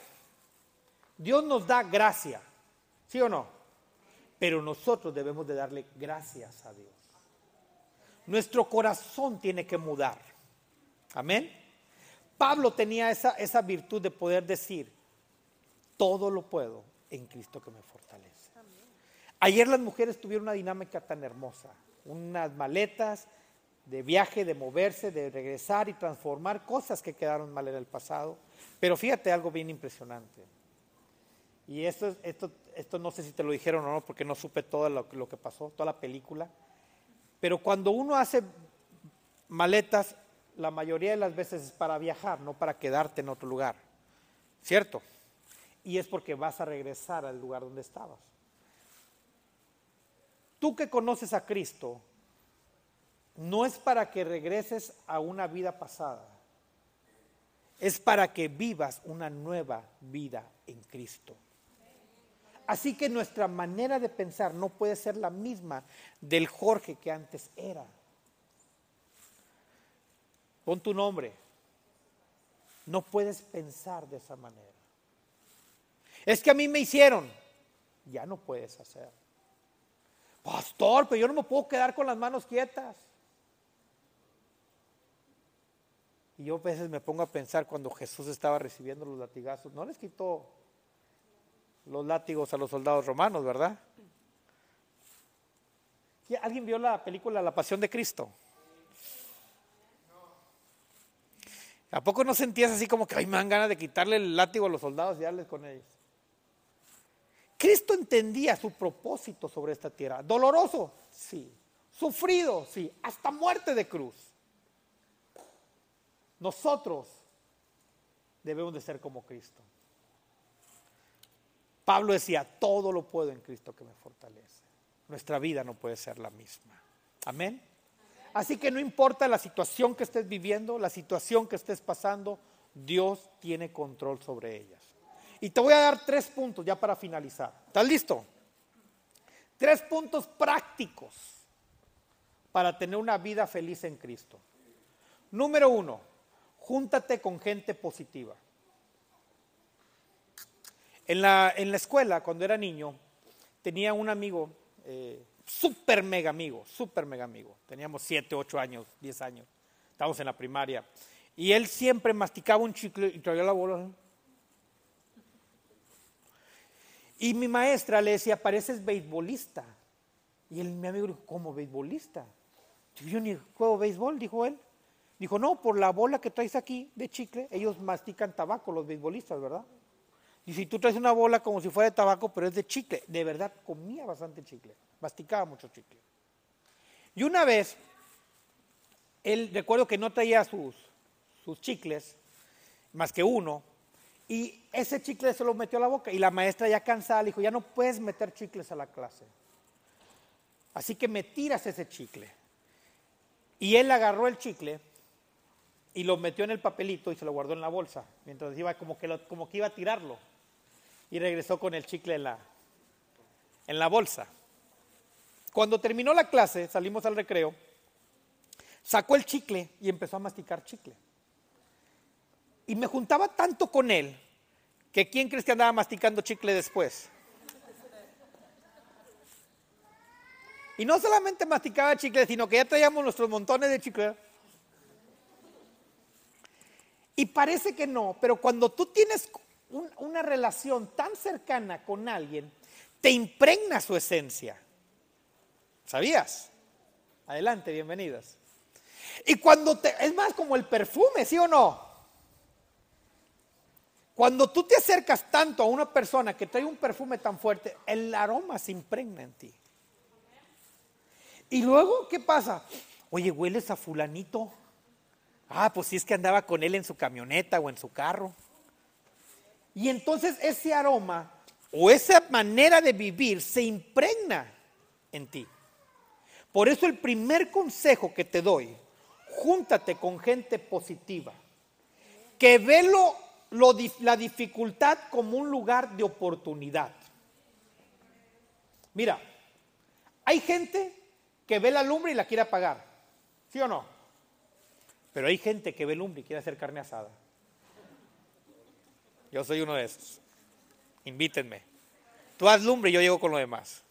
Dios nos da gracia, ¿sí o no? Pero nosotros debemos de darle gracias a Dios. Nuestro corazón tiene que mudar. Amén. Pablo tenía esa, esa virtud de poder decir, todo lo puedo en Cristo que me fortalece. Ayer las mujeres tuvieron una dinámica tan hermosa, unas maletas de viaje, de moverse, de regresar y transformar cosas que quedaron mal en el pasado. Pero fíjate algo bien impresionante. Y esto, esto, esto no sé si te lo dijeron o no, porque no supe todo lo, lo que pasó, toda la película. Pero cuando uno hace maletas, la mayoría de las veces es para viajar, no para quedarte en otro lugar. ¿Cierto? Y es porque vas a regresar al lugar donde estabas. Tú que conoces a Cristo, no es para que regreses a una vida pasada, es para que vivas una nueva vida en Cristo. Así que nuestra manera de pensar no puede ser la misma del Jorge que antes era. Pon tu nombre. No puedes pensar de esa manera. Es que a mí me hicieron. Ya no puedes hacer. Pastor, pero yo no me puedo quedar con las manos quietas. Y yo a veces me pongo a pensar cuando Jesús estaba recibiendo los latigazos, no les quitó los látigos a los soldados romanos, ¿verdad? ¿Alguien vio la película La Pasión de Cristo? ¿A poco no sentías así como que ay, me ganas de quitarle el látigo a los soldados y darles con ellos? Cristo entendía su propósito sobre esta tierra. Doloroso, sí. Sufrido, sí. Hasta muerte de cruz. Nosotros debemos de ser como Cristo. Pablo decía, todo lo puedo en Cristo que me fortalece. Nuestra vida no puede ser la misma. Amén. Así que no importa la situación que estés viviendo, la situación que estés pasando, Dios tiene control sobre ellas. Y te voy a dar tres puntos ya para finalizar. ¿Estás listo? Tres puntos prácticos para tener una vida feliz en Cristo. Número uno, júntate con gente positiva. En la, escuela, cuando era niño, tenía un amigo eh, súper mega amigo, súper mega amigo. Teníamos 7, 8 años, 10 años. Estábamos en la primaria. Y él siempre masticaba un chicle y traía la bola. Y mi maestra le decía, pareces beisbolista. Y él, mi amigo dijo, ¿cómo beisbolista? Yo ni juego béisbol, dijo él. Dijo, no, por la bola que traes aquí de chicle, ellos mastican tabaco, los beisbolistas, ¿verdad? Y si tú traes una bola como si fuera de tabaco, pero es de chicle, de verdad comía bastante chicle, masticaba mucho chicle. Y una vez, él recuerdo que no traía sus, sus chicles, más que uno, y ese chicle se lo metió a la boca y la maestra ya cansada le dijo, ya no puedes meter chicles a la clase. Así que me tiras ese chicle. Y él agarró el chicle y lo metió en el papelito y se lo guardó en la bolsa, mientras iba como que, como que iba a tirarlo. Y regresó con el chicle en la, en la bolsa. Cuando terminó la clase, salimos al recreo, sacó el chicle y empezó a masticar chicle. Y me juntaba tanto con él que ¿quién crees que andaba masticando chicle después? Y no solamente masticaba chicle, sino que ya traíamos nuestros montones de chicle. Y parece que no, pero cuando tú tienes una relación tan cercana con alguien, te impregna su esencia. ¿Sabías? Adelante, bienvenidas. Y cuando te, es más como el perfume, ¿sí o no? Cuando tú te acercas tanto a una persona que trae un perfume tan fuerte, el aroma se impregna en ti. Y luego, ¿qué pasa? Oye, hueles a fulanito. Ah, pues si es que andaba con él en su camioneta o en su carro. Y entonces ese aroma o esa manera de vivir se impregna en ti. Por eso el primer consejo que te doy, júntate con gente positiva, que ve la dificultad como un lugar de oportunidad. Mira, hay gente que ve la lumbre y la quiere apagar, ¿sí o no? Pero hay gente que ve lumbre y quiere hacer carne asada. Yo soy uno de esos. Invítenme. Tú haz lumbre y yo llego con lo demás.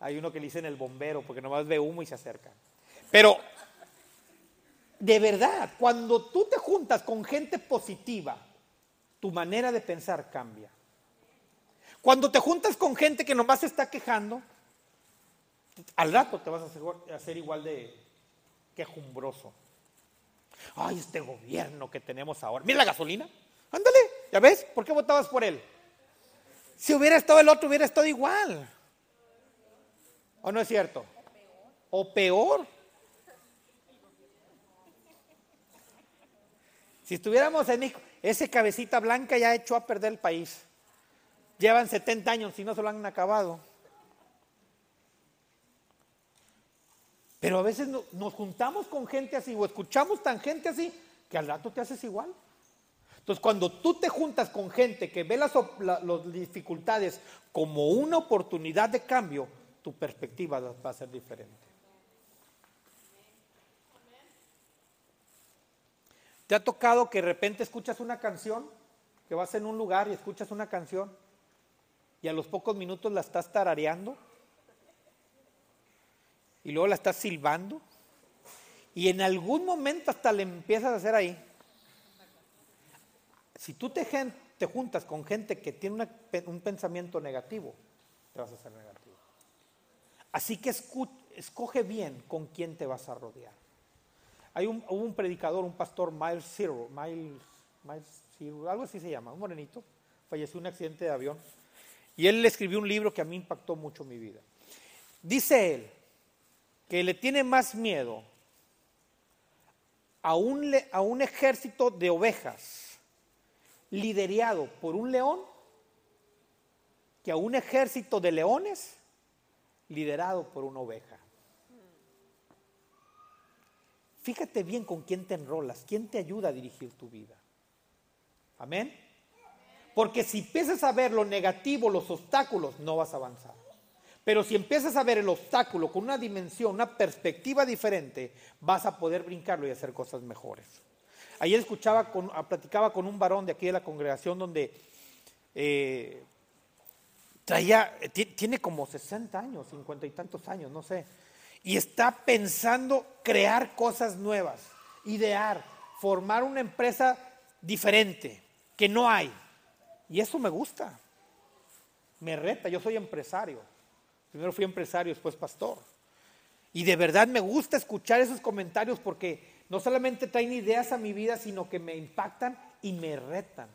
Hay uno que le dicen el bombero porque nomás ve humo y se acerca. Pero, de verdad, cuando tú te juntas con gente positiva, tu manera de pensar cambia. Cuando te juntas con gente que nomás se está quejando, al rato te vas a hacer igual de quejumbroso. Ay, este gobierno que tenemos ahora. Mira la gasolina. Ándale, ¿ya ves? ¿Por qué votabas por él? Si hubiera estado el otro, hubiera estado igual. ¿O no es cierto? O peor. Si estuviéramos en México, ese cabecita blanca ya echó a perder el país. Llevan 70 años y no se lo han acabado. Pero a veces nos juntamos con gente así o escuchamos tan gente así que al rato te haces igual. Entonces, cuando tú te juntas con gente que ve las, las dificultades como una oportunidad de cambio, tu perspectiva va a ser diferente. ¿Te ha tocado que de repente escuchas una canción, que vas en un lugar y escuchas una canción y a los pocos minutos la estás tarareando? Y luego la estás silbando y en algún momento hasta le empiezas a hacer ahí. Si tú te, juntas con gente que tiene un pensamiento negativo, te vas a hacer negativo. Así que escoge bien con quién te vas a rodear. Hay un, un predicador, un pastor, Miles Zero, Miles, algo así se llama, un morenito, falleció en un accidente de avión. Y él escribió un libro que a mí impactó mucho mi vida. Dice él que le tiene más miedo a un ejército de ovejas liderado por un león que a un ejército de leones liderado por una oveja. Fíjate bien con quién te enrolas, quién te ayuda a dirigir tu vida. Amén. Porque si empiezas a ver lo negativo, los obstáculos, no vas a avanzar. Pero si empiezas a ver el obstáculo con una dimensión, una perspectiva diferente, vas a poder brincarlo y hacer cosas mejores. Ayer escuchaba, con, platicaba con un varón de aquí de la congregación donde eh, traía, tiene como 60 años, 50 y tantos años, no sé, y está pensando crear cosas nuevas, idear, formar una empresa diferente, que no hay. Y eso me gusta, me reta, yo soy empresario. Primero fui empresario, después pastor. Y de verdad me gusta escuchar esos comentarios porque no solamente traen ideas a mi vida, sino que me impactan y me retan.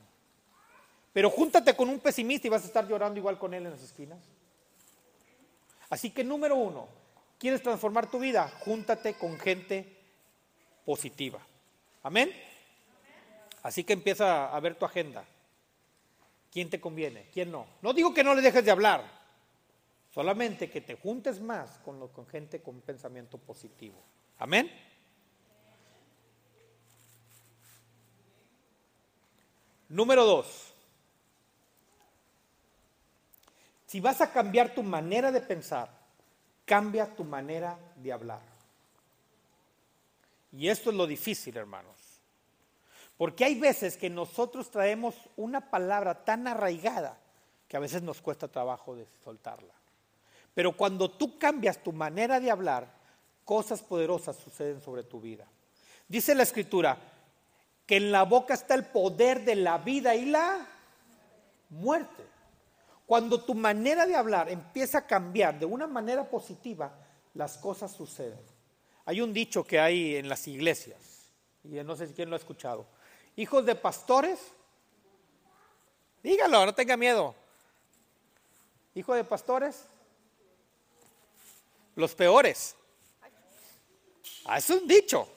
Pero júntate con un pesimista y vas a estar llorando igual con él en las esquinas. Así que número uno, ¿quieres transformar tu vida? Júntate con gente positiva. Amén. Así que empieza a ver tu agenda. ¿Quién te conviene? ¿Quién no? No digo que no le dejes de hablar, solamente que te juntes más con, lo, con gente con pensamiento positivo. Amén. Número dos, si vas a cambiar tu manera de pensar, cambia tu manera de hablar. Y esto es lo difícil, hermanos. Porque hay veces que nosotros traemos una palabra tan arraigada que a veces nos cuesta trabajo de soltarla. Pero cuando tú cambias tu manera de hablar, cosas poderosas suceden sobre tu vida. Dice la escritura que en la boca está el poder de la vida y la muerte. Cuando tu manera de hablar empieza a cambiar de una manera positiva, las cosas suceden. Hay un dicho que hay en las iglesias, y no sé si quién lo ha escuchado. Hijos de pastores, dígalo, no tenga miedo. Hijo de pastores, los peores. Ah, es un dicho.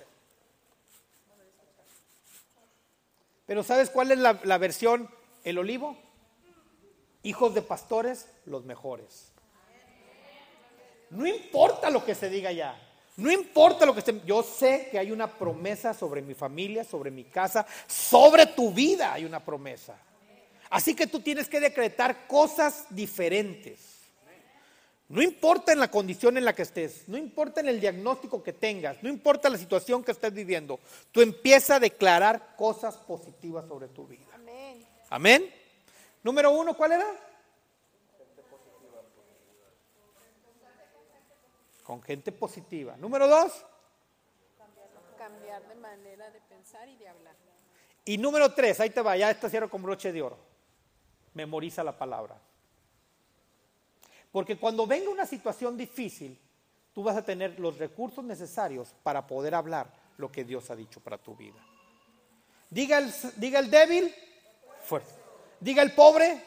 Pero ¿sabes cuál es la, versión el olivo? Hijos de pastores, los mejores. No importa lo que se diga ya. No importa lo que esté. Yo sé que hay una promesa sobre mi familia, sobre mi casa, sobre tu vida hay una promesa. Así que tú tienes que decretar cosas diferentes. No importa en la condición en la que estés, no importa en el diagnóstico que tengas, no importa la situación que estés viviendo, tú empieza a declarar cosas positivas sobre tu vida. Amén. Amén. Número uno, ¿cuál era? Con gente positiva. Número dos. Cambiar de manera de pensar y de hablar. Y número tres, ahí te va, ya esta cierro con broche de oro. Memoriza la palabra. Porque cuando venga una situación difícil, tú vas a tener los recursos necesarios para poder hablar lo que Dios ha dicho para tu vida. Diga el, débil, fuerte. Diga el pobre.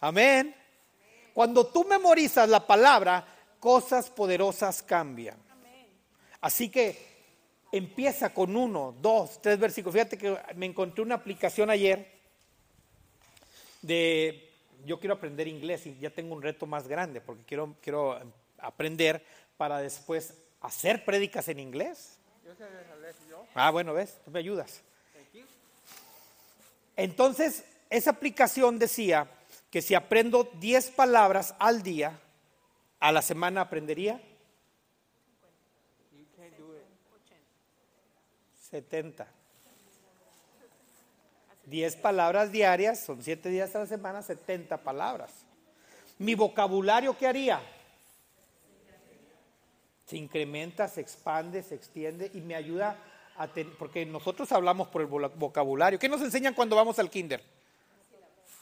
Amén. Cuando tú memorizas la palabra, cosas poderosas cambian. Así que empieza con uno, dos, tres versículos. Fíjate que me encontré una aplicación ayer de, yo quiero aprender inglés y ya tengo un reto más grande porque quiero, quiero aprender para después hacer prédicas en inglés. Ah, bueno, ves, tú me ayudas. Entonces, esa aplicación decía que si aprendo 10 palabras al día, a la semana aprendería 70. 10 palabras diarias, son 7 días a la semana, 70 palabras. Mi vocabulario, ¿qué haría? Se incrementa, se expande, se extiende y me ayuda a tener, porque nosotros hablamos por el vocabulario. ¿Qué nos enseñan cuando vamos al kinder?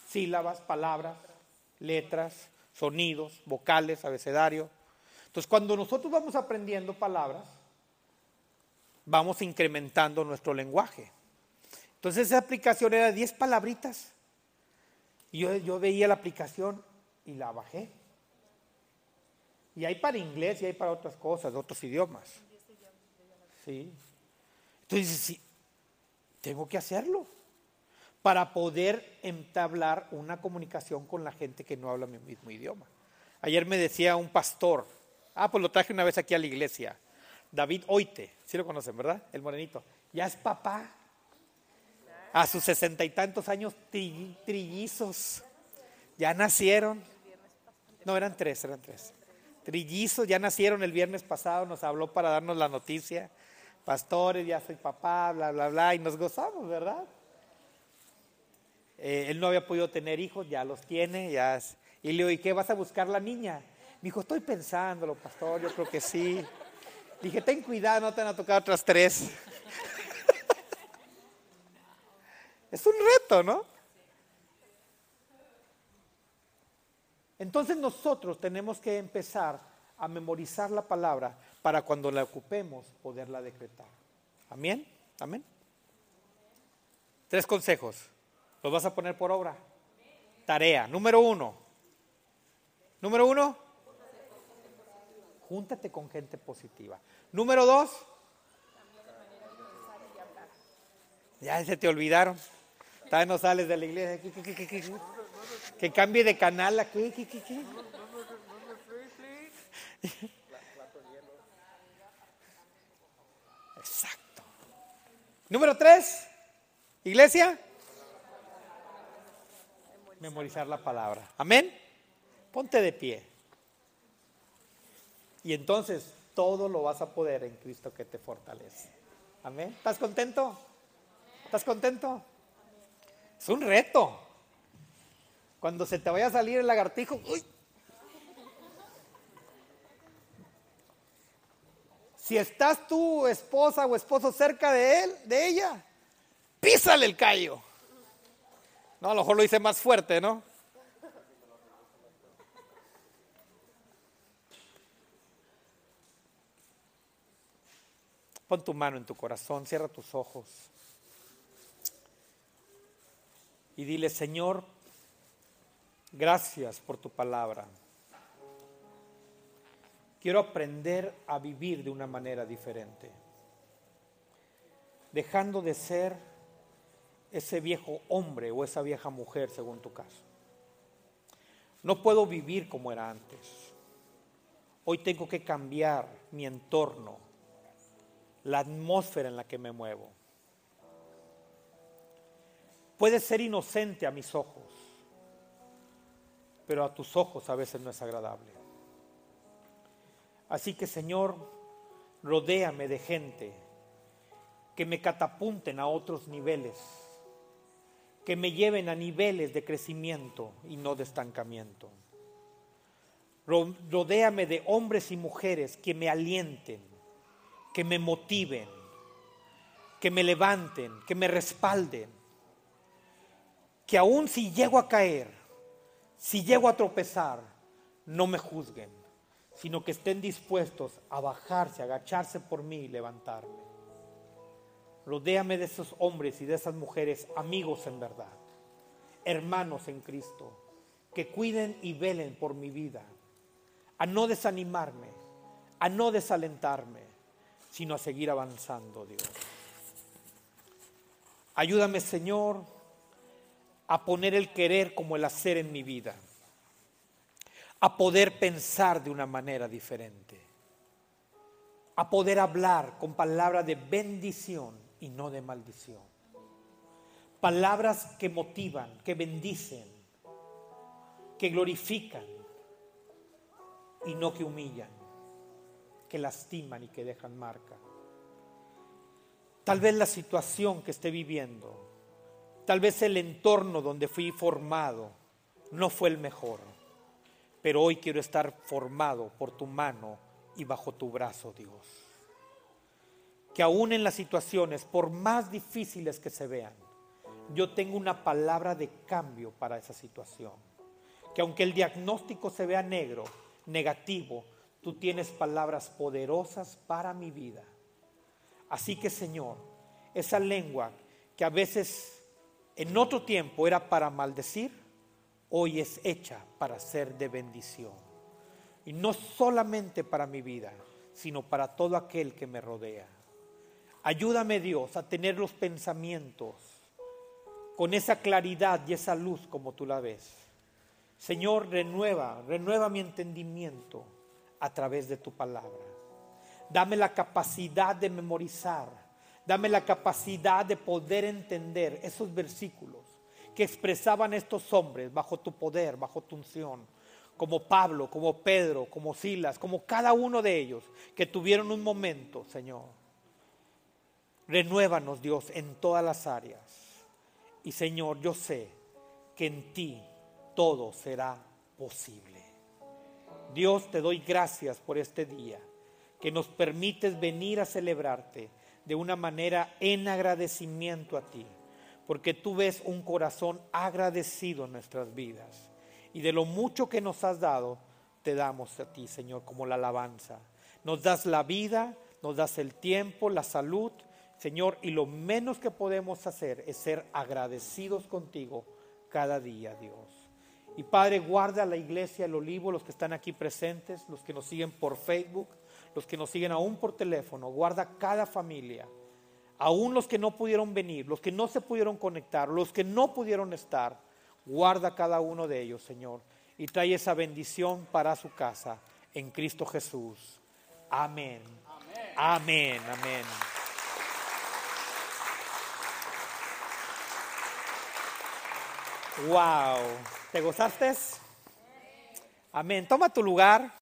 Sílabas, palabras, letras, sonidos, vocales, abecedario. Entonces, cuando nosotros vamos aprendiendo palabras, vamos incrementando nuestro lenguaje. Entonces, esa aplicación era 10 palabritas. Y yo, veía la aplicación y la bajé. Y hay para inglés y hay para otras cosas, otros idiomas. Sí. Entonces, sí, tengo que hacerlo para poder entablar una comunicación con la gente que no habla mi mismo idioma. Ayer me decía un pastor, ah, pues lo traje una vez aquí a la iglesia, David Oite, sí lo conocen, ¿verdad? El morenito, ya es papá. A sus sesenta y tantos años, trillizos, ya nacieron. No, eran tres, eran tres. Trillizos, ya nacieron el viernes pasado, nos habló para darnos la noticia. Pastores, ya soy papá, bla, bla, bla, y nos gozamos, ¿verdad? Eh, él no había podido tener hijos, ya los tiene, ya y le digo, ¿y qué vas a buscar la niña? Me dijo, estoy pensándolo, pastor, yo creo que sí. Dije, ten cuidado, no te van a tocar otras tres. Es un reto, ¿no? Entonces nosotros tenemos que empezar a memorizar la palabra para cuando la ocupemos poderla decretar. Amén. Amén. Tres consejos. ¿Los vas a poner por obra? Tarea. Número uno. Número uno. Júntate con gente positiva. Número dos. Ya se te olvidaron. No sales de la iglesia. Que cambie de canal aquí. Exacto. Número tres. Iglesia. Memorizar la palabra. Amén. Ponte de pie. Y entonces todo lo vas a poder en Cristo que te fortalece. Amén. ¿Estás contento? ¿Estás contento? Es un reto. Cuando se te vaya a salir el lagartijo, ¡uy! Si estás tu esposa o esposo cerca de él, de ella, písale el callo. No, a lo mejor lo hice más fuerte, ¿no? Pon tu mano en tu corazón, cierra tus ojos y dile, Señor, gracias por tu palabra. Quiero aprender a vivir de una manera diferente, dejando de ser ese viejo hombre o esa vieja mujer, según tu caso. No puedo vivir como era antes. Hoy tengo que cambiar mi entorno, la atmósfera en la que me muevo. Puede ser inocente a mis ojos, pero a tus ojos a veces no es agradable. Así que Señor, rodéame de gente que me catapunten a otros niveles, que me lleven a niveles de crecimiento y no de estancamiento. Rodéame de hombres y mujeres que me alienten, que me motiven, que me levanten, que me respalden. Que aun si llego a caer, si llego a tropezar, no me juzguen, sino que estén dispuestos a bajarse, a agacharse por mí y levantarme. Rodéame de esos hombres y de esas mujeres, amigos en verdad, hermanos en Cristo, que cuiden y velen por mi vida, a no desanimarme, a no desalentarme, sino a seguir avanzando, Dios. Ayúdame, Señor, a poner el querer como el hacer en mi vida, a poder pensar de una manera diferente, a poder hablar con palabras de bendición y no de maldición. Palabras que motivan, que bendicen, que glorifican y no que humillan, que lastiman y que dejan marca. Tal vez la situación que esté viviendo, tal vez el entorno donde fui formado no fue el mejor, pero hoy quiero estar formado por tu mano y bajo tu brazo, Dios. Que aún en las situaciones, por más difíciles que se vean, yo tengo una palabra de cambio para esa situación. Que aunque el diagnóstico se vea negro, negativo, tú tienes palabras poderosas para mi vida. Así que Señor, esa lengua que a veces en otro tiempo era para maldecir, hoy es hecha para ser de bendición. Y no solamente para mi vida, sino para todo aquel que me rodea. Ayúdame Dios a tener los pensamientos con esa claridad y esa luz como tú la ves. Señor, renueva, renueva mi entendimiento a través de tu palabra. Dame la capacidad de memorizar. Dame la capacidad de poder entender esos versículos que expresaban estos hombres bajo tu poder, bajo tu unción, como Pablo, como Pedro, como Silas, como cada uno de ellos que tuvieron un momento, Señor. Renuévanos, Dios, en todas las áreas. Y Señor, yo sé que en ti todo será posible. Dios, te doy gracias por este día, que nos permites venir a celebrarte de una manera en agradecimiento a ti, porque tú ves un corazón agradecido en nuestras vidas. Y de lo mucho que nos has dado, te damos a ti, Señor, como la alabanza. Nos das la vida, nos das el tiempo, la salud, Señor, y lo menos que podemos hacer es ser agradecidos contigo cada día, Dios. Y Padre, guarda la iglesia El Olivo, los que están aquí presentes, los que nos siguen por Facebook, los que nos siguen aún por teléfono. Guarda cada familia, aún los que no pudieron venir, los que no se pudieron conectar, los que no pudieron estar. Guarda cada uno de ellos, Señor, y trae esa bendición para su casa en Cristo Jesús. Amén. Amén, amén. Wow. ¿Te gozaste? Amén. Toma tu lugar.